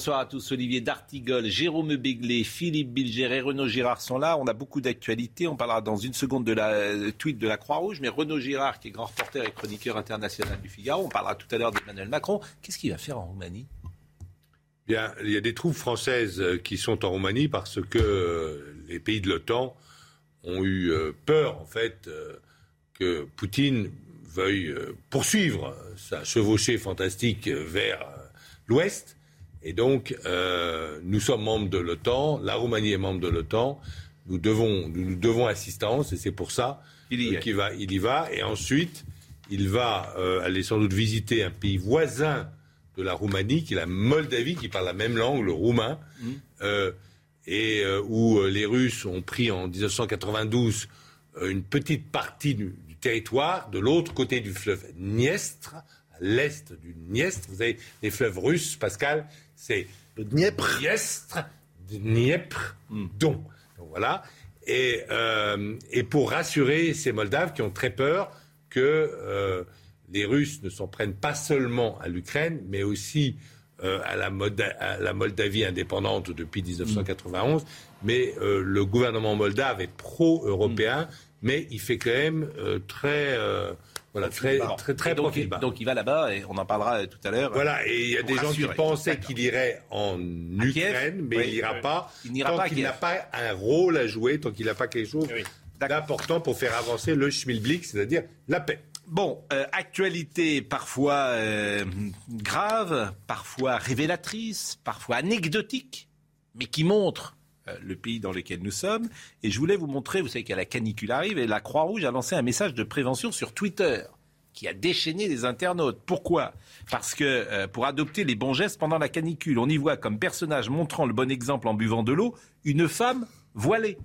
Bonsoir à tous. Olivier D'Artigol, Jérôme Béglé, Philippe Bilger et Renaud Girard sont là. On a beaucoup d'actualités. On parlera dans une seconde de la euh, tweet de la Croix-Rouge. Mais Renaud Girard, qui est grand reporter et chroniqueur international du Figaro, on parlera tout à l'heure d'Emmanuel Macron. Qu'est-ce qu'il va faire en Roumanie? Bien, il y a des troupes françaises euh, qui sont en Roumanie parce que euh, les pays de l'OTAN ont eu peur, en fait, que Poutine veuille poursuivre sa chevauchée fantastique vers l'Ouest et donc, euh, nous sommes membres de l'OTAN, la Roumanie est membre de l'OTAN, nous devons, nous, devons assistance, et c'est pour ça y, euh, va, il y va. Et ensuite, il va euh, aller sans doute visiter un pays voisin de la Roumanie, qui est la Moldavie, qui parle la même langue, le roumain, mmh. et où les Russes ont pris en 1992 une petite partie du, du territoire de l'autre côté du fleuve Niestre, l'est du Niestre. Vous avez les fleuves russes, Pascal, c'est le Dniepr. Dniestre, Dniepr, Don. Donc voilà. Et, euh, et, pour rassurer ces Moldaves qui ont très peur que euh, les Russes ne s'en prennent pas seulement à l'Ukraine, mais aussi euh, à, la à, la Moldavie indépendante depuis 1991. Mais euh, le gouvernement moldave est pro-européen, mais il fait quand même euh, très voilà, très, très, très, donc, donc, il va là-bas et on en parlera tout à l'heure. Voilà, et il y a des gens qui pensaient qu'il irait en Ukraine, mais il n'ira pas. Il n'ira tant qu'il n'a pas un rôle à jouer, tant qu'il n'a pas quelque chose d'important pour faire avancer le schmilblick, c'est-à-dire la paix. Bon, euh, actualité parfois euh, grave, parfois révélatrice, parfois anecdotique, mais qui montre le pays dans lequel nous sommes. Et je voulais vous montrer, vous savez qu'il y a la canicule arrive, et la Croix-Rouge a lancé un message de prévention sur Twitter qui a déchaîné les internautes. Pourquoi? Parce que euh, pour adopter les bons gestes pendant la canicule, on y voit comme personnage montrant le bon exemple en buvant de l'eau une femme voilée.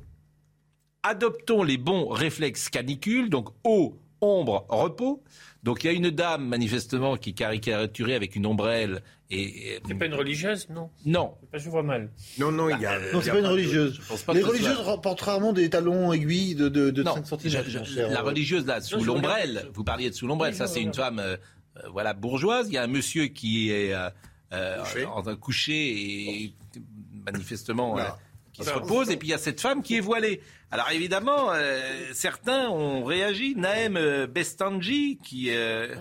Adoptons les bons réflexes canicule, donc eau, ombre, repos. Donc il y a une dame manifestement qui caricaturée avec une ombrelle et, c'est pas une religieuse, non? Non. Pas, je vois mal. Non, non, il y a. non, c'est pas une religieuse. les religieuses portent rarement des talons aiguilles de, de, de 5 cm. la religieuse là, sous l'ombrelle. Vous parliez de sous l'ombrelle. ça, c'est une femme, euh, euh, voilà, bourgeoise. Il y a un monsieur qui est euh, en train de coucher et manifestement qui se repose, et puis il y a cette femme qui est voilée. Alors évidemment, euh, certains ont réagi. Naëm euh, Bestanji, qui euh,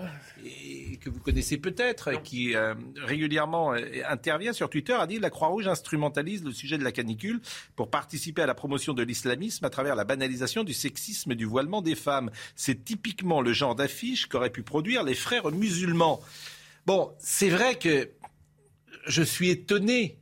que vous connaissez peut-être, qui régulièrement intervient sur Twitter, a dit la Croix-Rouge instrumentalise le sujet de la canicule pour participer à la promotion de l'islamisme à travers la banalisation du sexisme et du voilement des femmes. C'est typiquement le genre d'affiche qu'auraient pu produire les frères musulmans. Bon, c'est vrai que je suis étonné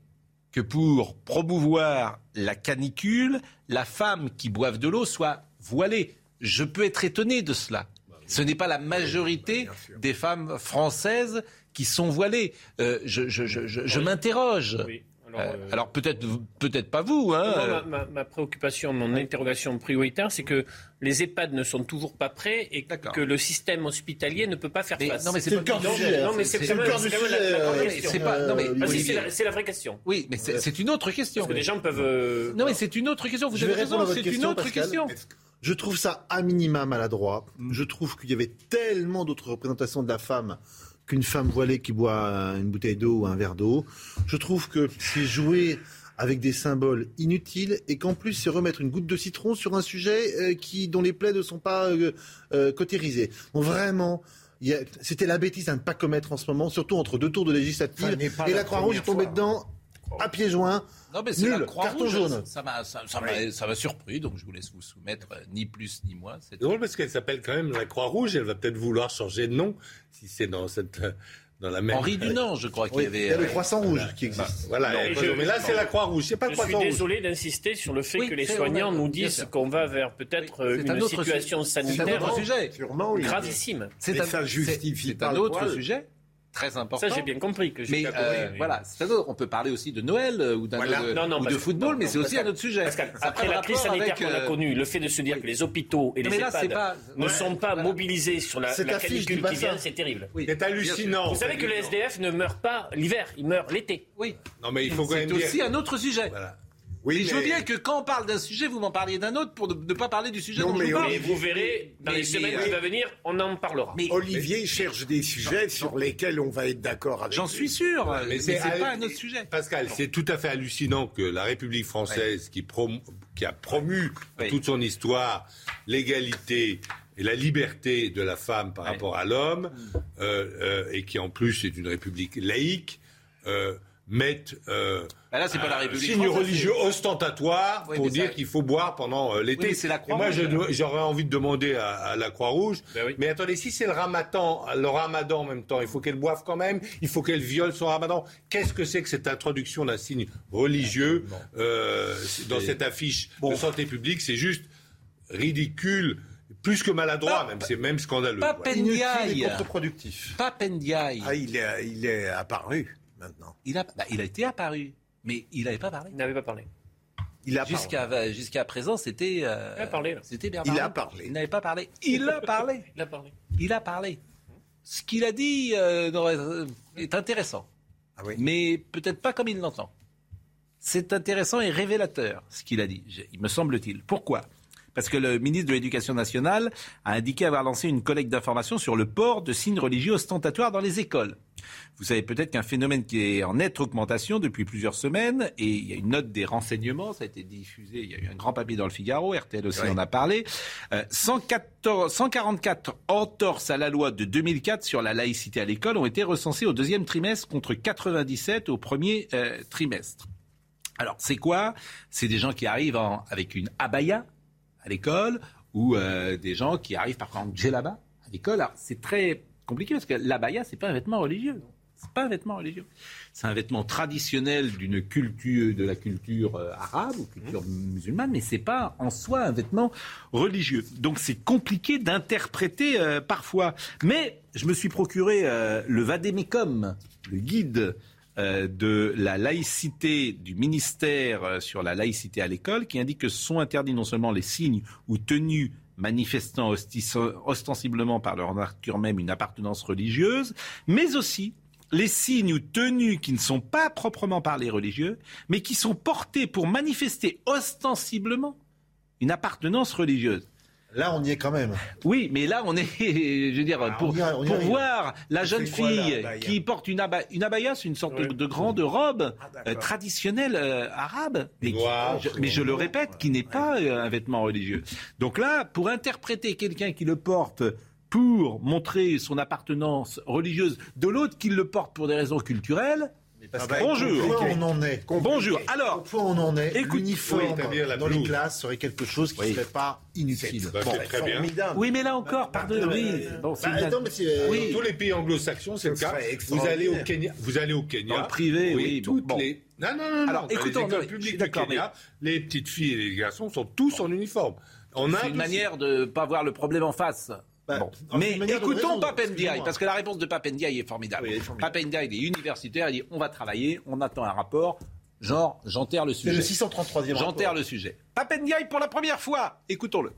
que pour promouvoir la canicule, la femme qui boive de l'eau soit voilée. Je peux être étonné de cela. Ce n'est pas la majorité des femmes françaises qui sont voilées. Euh, je, m'interroge. Euh, euh, alors, peut-être peut-être pas vous. Hein. ma, préoccupation, mon interrogation prioritaire, c'est que les EHPAD ne sont toujours pas prêts et que le système hospitalier ne peut pas faire face. Non, mais c'est le cœur du sujet. Non, mais c'est le cœur du sujet. C'est la vraie question. Oui, mais c'est une autre question. Parce que les gens peuvent. Euh, non, mais c'est une autre question. Vous avez raison. C'est une autre question. Je trouve ça à minima maladroit? Je trouve qu'il y avait tellement d'autres représentations de la femme qu'une femme voilée qui boit une bouteille d'eau ou un verre d'eau. Je trouve que c'est jouer avec des symboles inutiles et qu'en plus c'est remettre une goutte de citron sur un sujet euh, qui, dont les plaies ne sont pas euh, euh cotérisées. vraiment, c'était la bêtise à ne pas commettre en ce moment, surtout entre deux tours de législative. Et la Croix-Rouge est tombée dedans à pieds joints. Non, mais c'est la carton jaune. Ça m'a, ça, ça, surpris, donc je vous laisse vous soumettre, euh, ni plus ni moins. C'est drôle parce qu'elle s'appelle quand même la Croix-Rouge, elle va peut-être vouloir changer de nom, si c'est dans cette... Dans la même... Henri Dunant, je crois qu'il y avait. Il y a le euh, croissant rouge qui existe. Voilà, mais, là c'est la Croix-Rouge, c'est pas Je suis désolé d'insister sur le fait que les soignants nous disent qu'on va vers peut-être une situation sanitaire un sujet. gravissime. C'est un, autre sujet. Très important. Ça, j'ai bien compris. Que mais euh, voilà, on peut parler aussi de Noël euh, ou, ou de football, mais c'est aussi un autre sujet. après la crise sanitaire qu'on a euh, connue, le fait de se dire que les hôpitaux et les EHPAD ne sont pas mobilisés sur la, canicule qui vient, c'est terrible. C'est hallucinant. Vous savez que les SDF ne meurent pas l'hiver, ils meurent l'été. Oui. Non, mais il faut C'est aussi un autre sujet. Oui, je veux bien que quand on parle d'un sujet, vous m'en parliez d'un autre pour ne, pas parler du sujet dont je parle. Et vous verrez, dans les semaines qui vont venir, on en parlera. Mais Olivier cherche des sujets sur lesquels on va être d'accord avec J'en suis sûr, mais c'est pas un autre sujet. Pascal, c'est tout à fait hallucinant que la République française, qui, qui, a promu toute son histoire l'égalité et la liberté de la femme par rapport à l'homme, euh, euh, et qui en plus est une république laïque, euh, mettent euh, bah là, c'est pas la République signe religieux ostentatoire pour dire qu'il faut boire pendant euh, l'été. c'est la Croix Moi, j'aurais envie de demander à, la Croix-Rouge, ben mais attendez, si c'est le ramadan, le ramadan en même temps, il faut qu'elle boive quand même, il faut qu'elle viole son ramadan. Qu'est-ce que c'est que cette introduction d'un signe religieux euh, dans cette affiche de santé publique? C'est juste ridicule plus que maladroit, même, c'est même scandaleux. Pas Pendiaï. contre-productif. Pas Pendiaï. Ah, il est, il est apparu. Il a, bah, il a été apparu, mais il n'avait pas parlé. Il n'avait pas parlé. Il a jusqu'à jusqu'à présent, c'était euh, il a parlé. C'était Il a parlé. Il n'avait pas parlé. Il a parlé. il a parlé. Il a parlé. Ce qu'il a dit euh, est intéressant, ah oui. mais peut-être pas comme il l'entend. C'est intéressant et révélateur ce qu'il a dit, il me semble-t-il. Pourquoi? Parce que le ministre de l'Éducation nationale a indiqué avoir lancé une collecte d'informations sur le port de signes religieux ostentatoires dans les écoles. Vous savez peut-être qu'un phénomène qui est en nette augmentation depuis plusieurs semaines, et il y a une note des renseignements, ça a été diffusé, il y a eu un grand papier dans le Figaro, RTL aussi en a parlé, 114, 144 entorses à la loi de 2004 sur la laïcité à l'école ont été recensées au deuxième trimestre contre 97 au premier euh, trimestre. Alors, c'est quoi? C'est des gens qui arrivent avec une abaya à l'école ou euh, des gens qui arrivent par exemple djellaba à l'école. Alors, c'est très compliqué parce que l'abaya, c'est pas un vêtement religieux. C'est pas un vêtement religieux. C'est un vêtement traditionnel d'une culture, de la culture euh, arabe ou culture musulmane, mais c'est pas en soi un vêtement religieux. Donc c'est compliqué d'interpréter euh, parfois. Mais je me suis procuré le Vademecum, le guide de la laïcité du ministère sur la laïcité à l'école, qui indique que sont interdits non seulement les signes ou tenues manifestant ostensiblement par leur nature même une appartenance religieuse, mais aussi les signes ou tenues qui ne sont pas proprement parlés religieux, mais qui sont portés pour manifester ostensiblement une appartenance religieuse. Là, on y est quand même. Oui, mais là, on est, je veux dire, ah, pour, voir la jeune fille qui porte une, abaya, une abaya, c'est une sorte de, grande robe ah, euh, traditionnelle euh, arabe, mais, je, mais je le répète, qui n'est pas euh, un vêtement religieux. Donc là, pour interpréter quelqu'un qui le porte pour montrer son appartenance religieuse, de l'autre qui le porte pour des raisons culturelles, ah bah, Bonjour. On en est. Bonjour. Alors, point on en est. L'uniforme dans les classes serait quelque chose qui ne serait pas inutile. Bon, très bien. Oui, mais là encore, pardon. Oui. Bon, bah, attends, mais oui. Dans tous les pays anglo-saxons, c'est le cas. Vous allez au Kenya. Vous allez au Kenya. Dans le privé, oui. Toutes les. Non, non, non. Alors, écoutons. Les écoles publiques du Kenya, les petites filles et les garçons sont tous en uniforme. On a une manière de ne pas voir le problème en face. Bah, Mais écoutons Papendiaï, parce que la réponse de Papendiaï est formidable. Oui, Papendiaï, il est universitaire, il dit on va travailler, on attend un rapport. Genre, j'enterre le sujet. le 633e J'enterre le sujet. Papendiaï pour la première fois. Écoutons-le.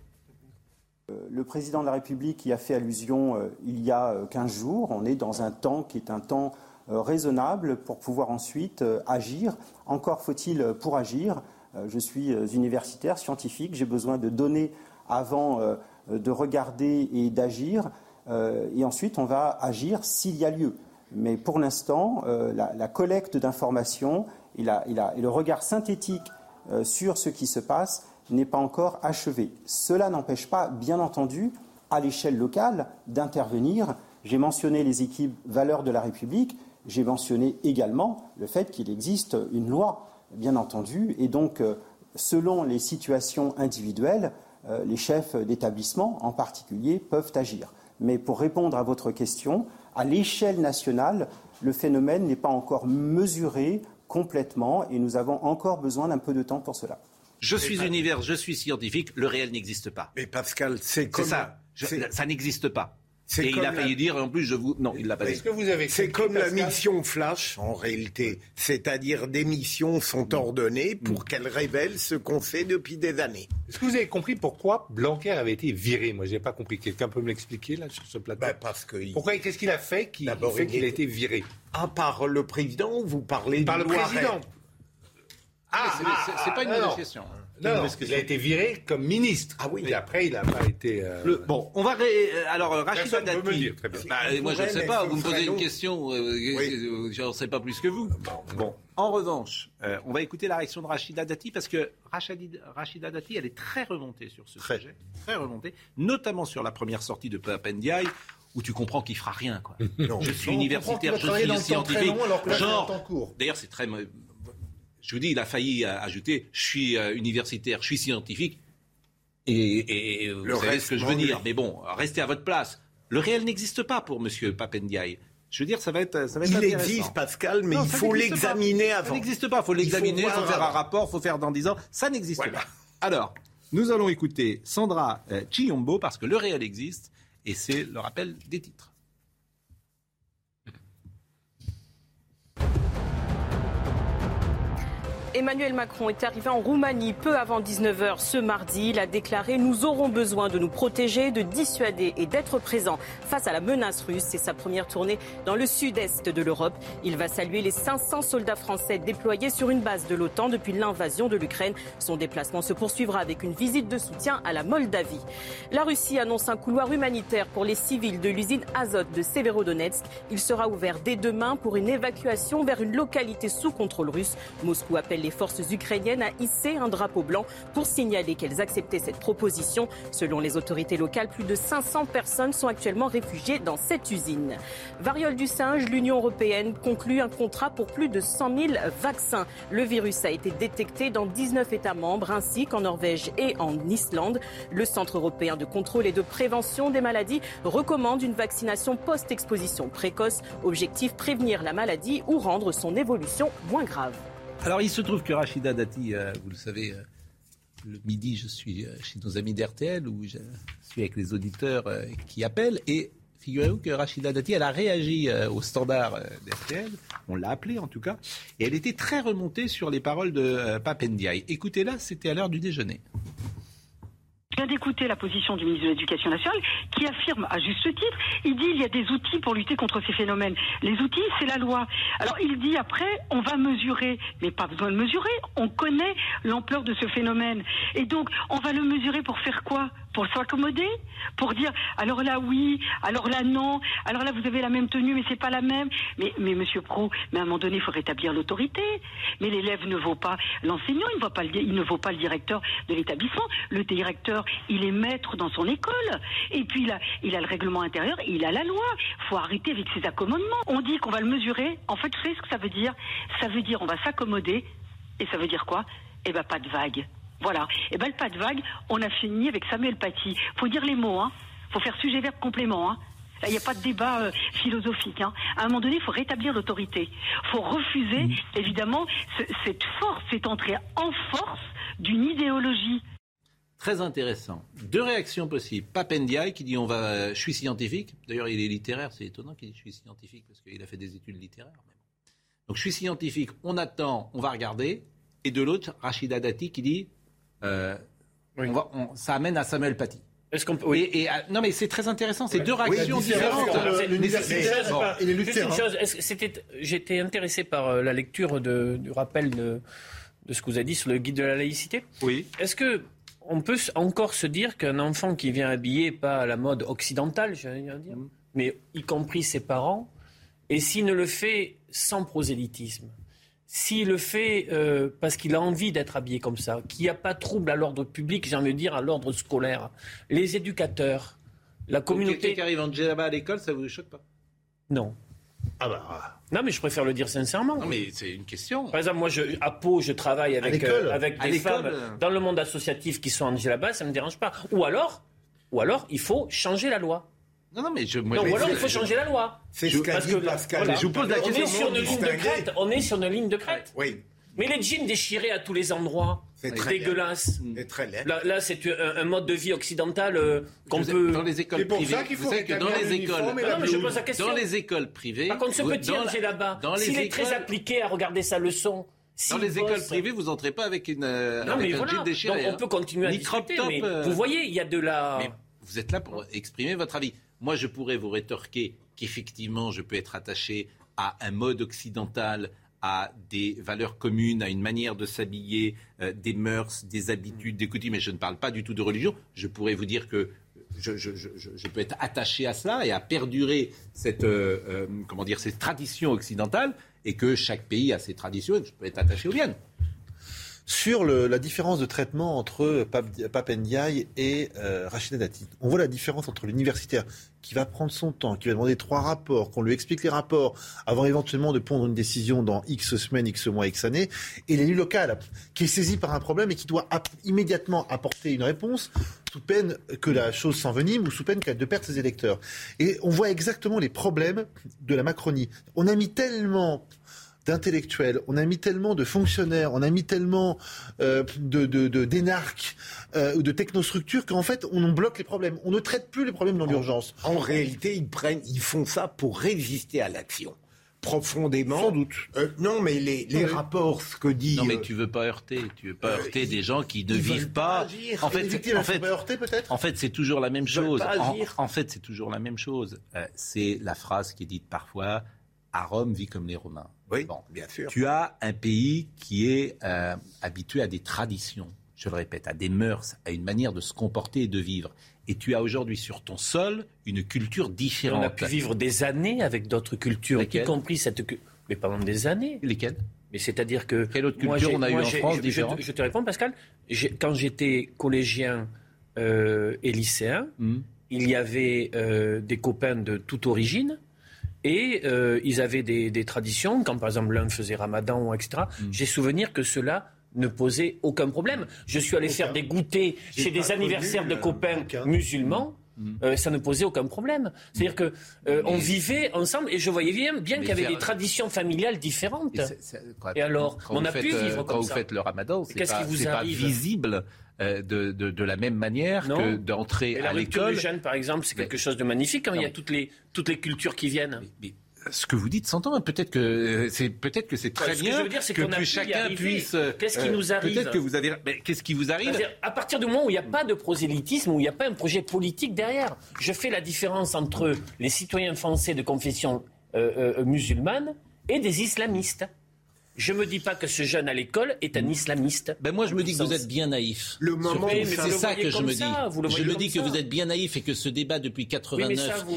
Euh, le président de la République y a fait allusion euh, il y a 15 euh, jours. On est dans un temps qui est un temps raisonnable pour pouvoir ensuite agir. Encore faut-il pour agir. je suis universitaire, scientifique, j'ai besoin de données avant euh, de regarder et d'agir. Euh, et ensuite, on va agir s'il y a lieu. Mais pour l'instant, euh, la, collecte d'informations et, le regard synthétique sur ce qui se passe n'est pas encore achevé. Cela n'empêche pas, bien entendu, à l'échelle locale, d'intervenir. J'ai mentionné les équipes valeurs de la République, j'ai mentionné également le fait qu'il existe une loi, bien entendu, et donc, selon les situations individuelles, euh, les chefs d'établissement en particulier peuvent agir. Mais pour répondre à votre question, à l'échelle nationale, le phénomène n'est pas encore mesuré complètement et nous avons encore besoin d'un peu de temps pour cela. Je suis univers, je suis scientifique, le réel n'existe pas. Mais Pascal, c'est ça. ça n'existe pas. Et il a failli dire, en plus, je vous. Non, il l'a pas dit. que vous avez C'est comme la mission Flash, en réalité. C'est-à-dire, des missions sont ordonnées pour mm. qu'elles révèlent ce qu'on sait depuis des années. Est-ce que vous avez compris pourquoi Blanquer avait été viré? Moi, je n'ai pas compris. Quelqu'un peut me l'expliquer, là, sur ce plateau? Ben, parce que Pourquoi Qu'est-ce qu'il a fait qui fait qu'il a été viré? À part le président, vous parlez Par le président ah, c'est pas une ah, mauvaise question. Non, il a été viré comme ministre. Ah oui. Et après, il n'a pas été. Euh, bon, on va. Ré... Euh, alors, euh, Rachida Dati. Bah, moi, je ne sais pas. Vous me posez une question. je n'en sais pas plus que vous. Bon. En revanche, on va écouter la réaction de Rachida Dati parce que Rachida Dati, elle est très remontée sur ce sujet. Très remontée. Notamment sur la première sortie de Papendiaï où tu comprends qu'il fera rien. Quoi. je suis universitaire, je suis scientifique. Genre, d'ailleurs, c'est très je vous dis, il a failli ajouter je suis euh, universitaire, je suis scientifique. Et, vous savez ce que je veux dire. Mais bon, restez à votre place. Le réel n'existe pas pour M. Papendiaï. Je veux dire, ça va être, ça va être Il existe, Pascal, mais il faut l'examiner avant. Ça n'existe pas. Il faut l'examiner, il faut, faire un rapport, il faut faire dans 10 ans. Ça n'existe pas. Alors, nous allons écouter Sandra euh, Chiombo parce que le réel existe et c'est le rappel des titres. Emmanuel Macron est arrivé en Roumanie peu avant 19h ce mardi. Il a déclaré Nous aurons besoin de nous protéger, de dissuader et d'être présents face à la menace russe. C'est sa première tournée dans le sud-est de l'Europe. Il va saluer les 500 soldats français déployés sur une base de l'OTAN depuis l'invasion de l'Ukraine. Son déplacement se poursuivra avec une visite de soutien à la Moldavie. La Russie annonce un couloir humanitaire pour les civils de l'usine Azot de Severodonetsk. Il sera ouvert dès demain pour une évacuation vers une localité sous contrôle russe. Moscou appelle les forces ukrainiennes à hisser un drapeau blanc pour signaler qu'elles acceptaient cette proposition. Selon les autorités locales, plus de 500 personnes sont actuellement réfugiées dans cette usine. Variole du singe, l'Union européenne conclut un contrat pour plus de 100 000 vaccins. Le virus a été détecté dans 19 États membres ainsi qu'en Norvège et en Islande. Le Centre européen de contrôle et de prévention des maladies recommande une vaccination post-exposition précoce. Objectif prévenir la maladie ou rendre son évolution moins grave. Alors, il se trouve que Rachida Dati, euh, vous le savez, euh, le midi, je suis euh, chez nos amis d'RTL, où je suis avec les auditeurs qui appellent. Et figurez-vous que Rachida Dati, elle a réagi au standard d'RTL, on l'a appelée en tout cas, et elle était très remontée sur les paroles de Papendiaï. Écoutez-la, c'était à l'heure du déjeuner. Je viens d'écouter la position du ministre de l'Éducation nationale qui affirme à juste titre, il dit il y a des outils pour lutter contre ces phénomènes. Les outils, c'est la loi. Alors il dit après, on va mesurer, mais pas besoin de mesurer, on connaît l'ampleur de ce phénomène. Et donc, on va le mesurer pour faire quoi? Pour s'accommoder, pour dire alors là oui, alors là non, alors là vous avez la même tenue mais c'est pas la même. Mais Monsieur Pro, mais à un moment donné il faut rétablir l'autorité. Mais l'élève ne vaut pas l'enseignant, il ne vaut pas le, il directeur de l'établissement. Le directeur il est maître dans son école et puis il a il a le règlement intérieur, il a la loi. Faut arrêter avec ces accommodements. On dit qu'on va le mesurer. En fait, tu sais ce que ça veut dire Ça veut dire on va s'accommoder et ça veut dire quoi? Eh ben pas de vague. Voilà. Et eh ben le pas de vague, on a fini avec Samuel Paty. Faut dire les mots, hein. Faut faire sujet verbe complément, hein. Il n'y a pas de débat euh, philosophique. Hein. À un moment donné, il faut rétablir l'autorité. Il faut refuser, mmh. évidemment, cette force, cette entrée en force d'une idéologie. Très intéressant. Deux réactions possibles. Papendiaï qui dit on va, je suis scientifique. D'ailleurs, il est littéraire. C'est étonnant qu'il dise je suis scientifique parce qu'il a fait des études littéraires. Donc, je suis scientifique. On attend, on va regarder. Et de l'autre, Rachida Dati qui dit euh, ça amène à Samuel Paty. Est-ce qu'on oui. et, non mais c'est très intéressant, c'est deux réactions différentes. J'étais intéressé par euh, la lecture du rappel de, ce que vous avez dit sur le guide de la laïcité. Oui. Est-ce que on peut encore se dire qu'un enfant qui vient habillé pas à la mode occidentale, j'allais dire, mm. mais y compris ses parents, et s'il ne le fait sans prosélytisme, s'il le fait euh, parce qu'il a envie d'être habillé comme ça, qu'il n'y a pas de trouble à l'ordre public, j'ai envie de dire à l'ordre scolaire, les éducateurs, la communauté. Quelqu'un qui arrive en djellaba à l'école, ça vous choque pas? Non. Ah bah. Non, mais je préfère le dire sincèrement. Non, mais c'est une question. Par exemple, moi, je, à Pau, je travaille avec, euh, avec des femmes dans le monde associatif qui sont en djellaba, ça ne me dérange pas. Ou alors, ou alors, il faut changer la loi. Non, non, mais je. Moi, non, ou alors il faut changer la loi. C'est ce qu'a dit Pascal. je vous pose la question. On est sur une ligne de crête. On est sur une ligne de crête. Oui. Mais les jeans déchirés à tous les endroits, c'est dégueulasse. C'est très laid. Là, là c'est un, un, mode de vie occidental euh, qu'on peut. Dans les écoles privées. C'est pour ça qu'il faut que dans les écoles. Non, mais je pose la question. Dans les écoles privées. Par contre, ce petit Angers là-bas, s'il est très appliqué à regarder sa leçon. Dans les écoles privées, vous entrez pas avec une euh, non, avec mais un voilà. déchiré. Donc on peut continuer à discuter, mais euh, vous voyez, il y a de la. Mais vous êtes là pour exprimer votre avis. Moi, je pourrais vous rétorquer qu'effectivement, je peux être attaché à un mode occidental, à des valeurs communes, à une manière de s'habiller, euh, des mœurs, des habitudes, des coutumes. Mais je ne parle pas du tout de religion. Je pourrais vous dire que je, peux être attaché à cela et à perdurer cette, euh, euh, comment dire, cette tradition occidentale et que chaque pays a ses traditions et que je peux être attaché aux miennes. Sur la différence de traitement entre Pape, Ndiaye et euh, Rachida Dati, on voit la différence entre l'universitaire qui va prendre son temps, qui va demander trois rapports, qu'on lui explique les rapports avant éventuellement de prendre une décision dans X semaines, X mois, X années, et l'élu local qui est saisi par un problème et qui doit immédiatement apporter une réponse sous peine que la chose s'envenime ou sous peine qu'elle de perdre ses électeurs. Et on voit exactement les problèmes de la Macronie. On a mis tellement d'intellectuels, on a mis tellement de fonctionnaires, on a mis tellement euh, de, de, de d'énarques euh, ou de technostructures qu'en fait on bloque les problèmes. On ne traite plus les problèmes dans l'urgence. En réalité, ils prennent, ils font ça pour résister à l'action profondément. Sans doute. Euh, non, mais les, les Oui. rapports, ce que dit. Non, mais tu veux pas heurter, tu veux pas euh, heurter ils- des gens qui ne ils vivent pas. agir. En fait, victimes, en fait, pas heurtées peut-être En fait, c'est toujours la même Ils chose. En, agir. en fait, c'est toujours la même chose. Euh, c'est la phrase qui est dite parfois à Rome, vit comme les Romains. Oui, Bon. bien sûr. Tu as un pays qui est euh, habitué à des traditions, je le répète, à des mœurs, à une manière de se comporter et de vivre. Et tu as aujourd'hui sur ton sol une culture Et différente. on a pu vivre des années avec d'autres cultures, y compris cette. cu- Mais pendant des années. Lesquelles? Mais c'est-à-dire que. Quelle autre culture on a eu en France je, je je te réponds, Pascal. Quand j'étais collégien euh, et lycéen, Hmm. il y avait euh, des copains de toute origine. Et euh, ils avaient des, des traditions, quand par exemple l'un faisait ramadan, etc. Hmm. J'ai souvenir que cela ne posait aucun problème. Je suis allé faire des goûters chez des anniversaires connu, de euh, copains aucun. musulmans. Hmm. euh, ça ne posait aucun problème. C'est-à-dire que euh, on vivait ensemble et je voyais bien, qu'il y avait faire- des traditions familiales différentes. Et, quand- alors, quand on a pu faites, vivre Quand comme vous ça. faites le ramadan, c'est qu'est-ce pas, qui vous pas arrive? visible de, de, de la même manière Non. que d'entrer la à l'école. du jeûne, par exemple, c'est quelque chose de magnifique quand Non, il y a toutes les, toutes les cultures qui viennent. Mais, mais ce que vous dites s'entend. hein. Peut-être que euh, c'est peut-être que c'est très ce que bien je veux dire, que, que chacun puisse. euh, Qu'est-ce qui nous arrive Peut-être que vous avez. Mais qu'est-ce qui vous arrive à partir du moment où il n'y a pas de prosélytisme, où il n'y a pas un projet politique derrière, je fais la différence entre les citoyens français de confession euh, euh, musulmane et des islamistes. Je me dis pas que ce jeune à l'école est un islamiste. Ben moi, je me dis que vous êtes bien naïf. Le moment Oui, ça- C'est ça que je me ça, dis. vous le je me dis que ça. vous êtes bien naïf et que ce débat depuis 89 ça, vous-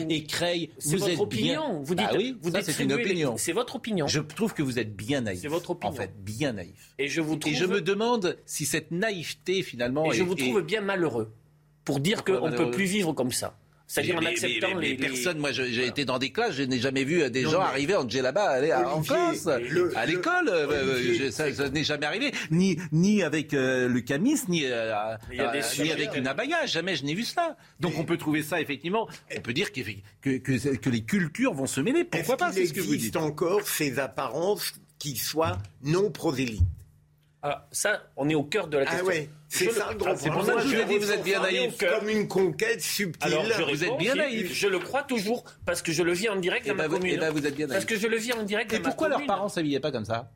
votre êtes opinion. bien. Vous dites, Bah oui, vous ça, c'est une les- opinion. C'est votre opinion. Je trouve que vous êtes bien naïf. C'est votre opinion. En fait, bien naïf. Et je vous trouve, Et je me demande si cette naïveté finalement. et je vous est- trouve bien malheureux pour dire qu'on ne peut plus vivre comme ça. C'est-à-dire en acceptant mais- mais les, les- personne. Moi, j'ai été dans des classes, je n'ai jamais vu euh, des Non, gens mais- arriver en djellaba aller à- en Olivier, classe, le- à le- l'école. euh, euh, Olivier, ça, ça n'est jamais arrivé, ni ni avec euh, le camis, ni euh, euh, ni avec une abaya. Jamais je n'ai vu cela. Donc on peut trouver ça effectivement. On peut dire que, que que les cultures vont se mêler. Pourquoi pas C'est ce que vous existe dites. encore ces apparences qui soient non prosélytes? Ah, ça, on est au cœur de la Ah question. ouais, c'est ça le- grand c'est pour ça que je vous ai dit, vous êtes bien naïf. Comme une conquête subtile. Alors, je Vous êtes bien naïf. Je le crois toujours parce que je le vis en direct Eh dans ben, ma vous, commune. eh ben, vous êtes bien Parce naïf. que je le vis en direct Et dans ma pourquoi leurs parents s'habillaient pas comme ça?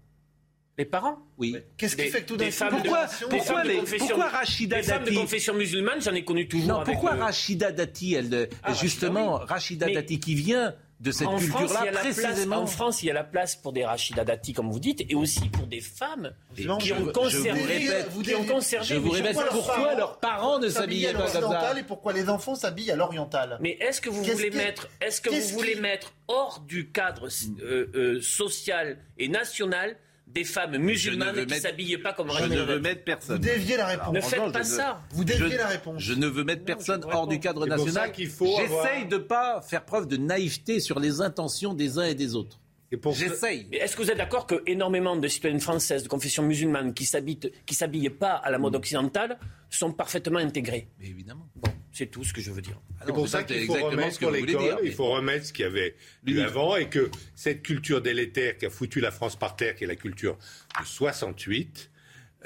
Les parents? Oui. Qu'est-ce qui fait que tout d'un coup, de- Pourquoi, pourquoi, de les- confession- pourquoi Rachida Les femmes de Dati confession musulmane, j'en ai connu toujours. Non, avec pourquoi le- Rachida Dati, elle, Ah, Rachida, justement, oui. Rachida Mais- Dati qui vient de cette en France, il y culture-là a la place, précisément en France, il y a la place pour des Rachida Dati, comme vous dites, et aussi pour des femmes Et qui je ont vous- je vous conservé, répète, qui ont conservé. Je vous mais répète pourquoi leurs pourquoi parents leurs parents ne s'habillaient à pas comme l'occidental ça. et pourquoi les enfants s'habillent à l'oriental? Mais est-ce que vous Qu'est-ce voulez que- mettre, est-ce que qu'est-ce vous voulez mettre hors du cadre euh, euh, social et national des femmes musulmanes qui mettre- s'habillent pas comme Je ne veux mettre Vous personne. déviez la réponse. Ne faites pas je ne- ça. Vous déviez Je- la réponse. Je ne veux mettre personne vous hors du cadre C'est pour national. ça qu'il faut avoir- J'essaye de pas faire preuve de naïveté sur les intentions des uns et des autres. J'essaye. Mais est-ce que vous êtes d'accord que énormément de citoyennes françaises de confession musulmane qui qui s'habillent pas à la mode occidentale sont parfaitement intégrées? Mais évidemment. Bon, c'est tout ce que je veux dire. Ah c'est pour ça qu'il faut remettre pour l'école, il faut remettre ce qu'il y avait eu avant et que cette culture délétère qui a foutu la France par terre, qui est la culture de 68,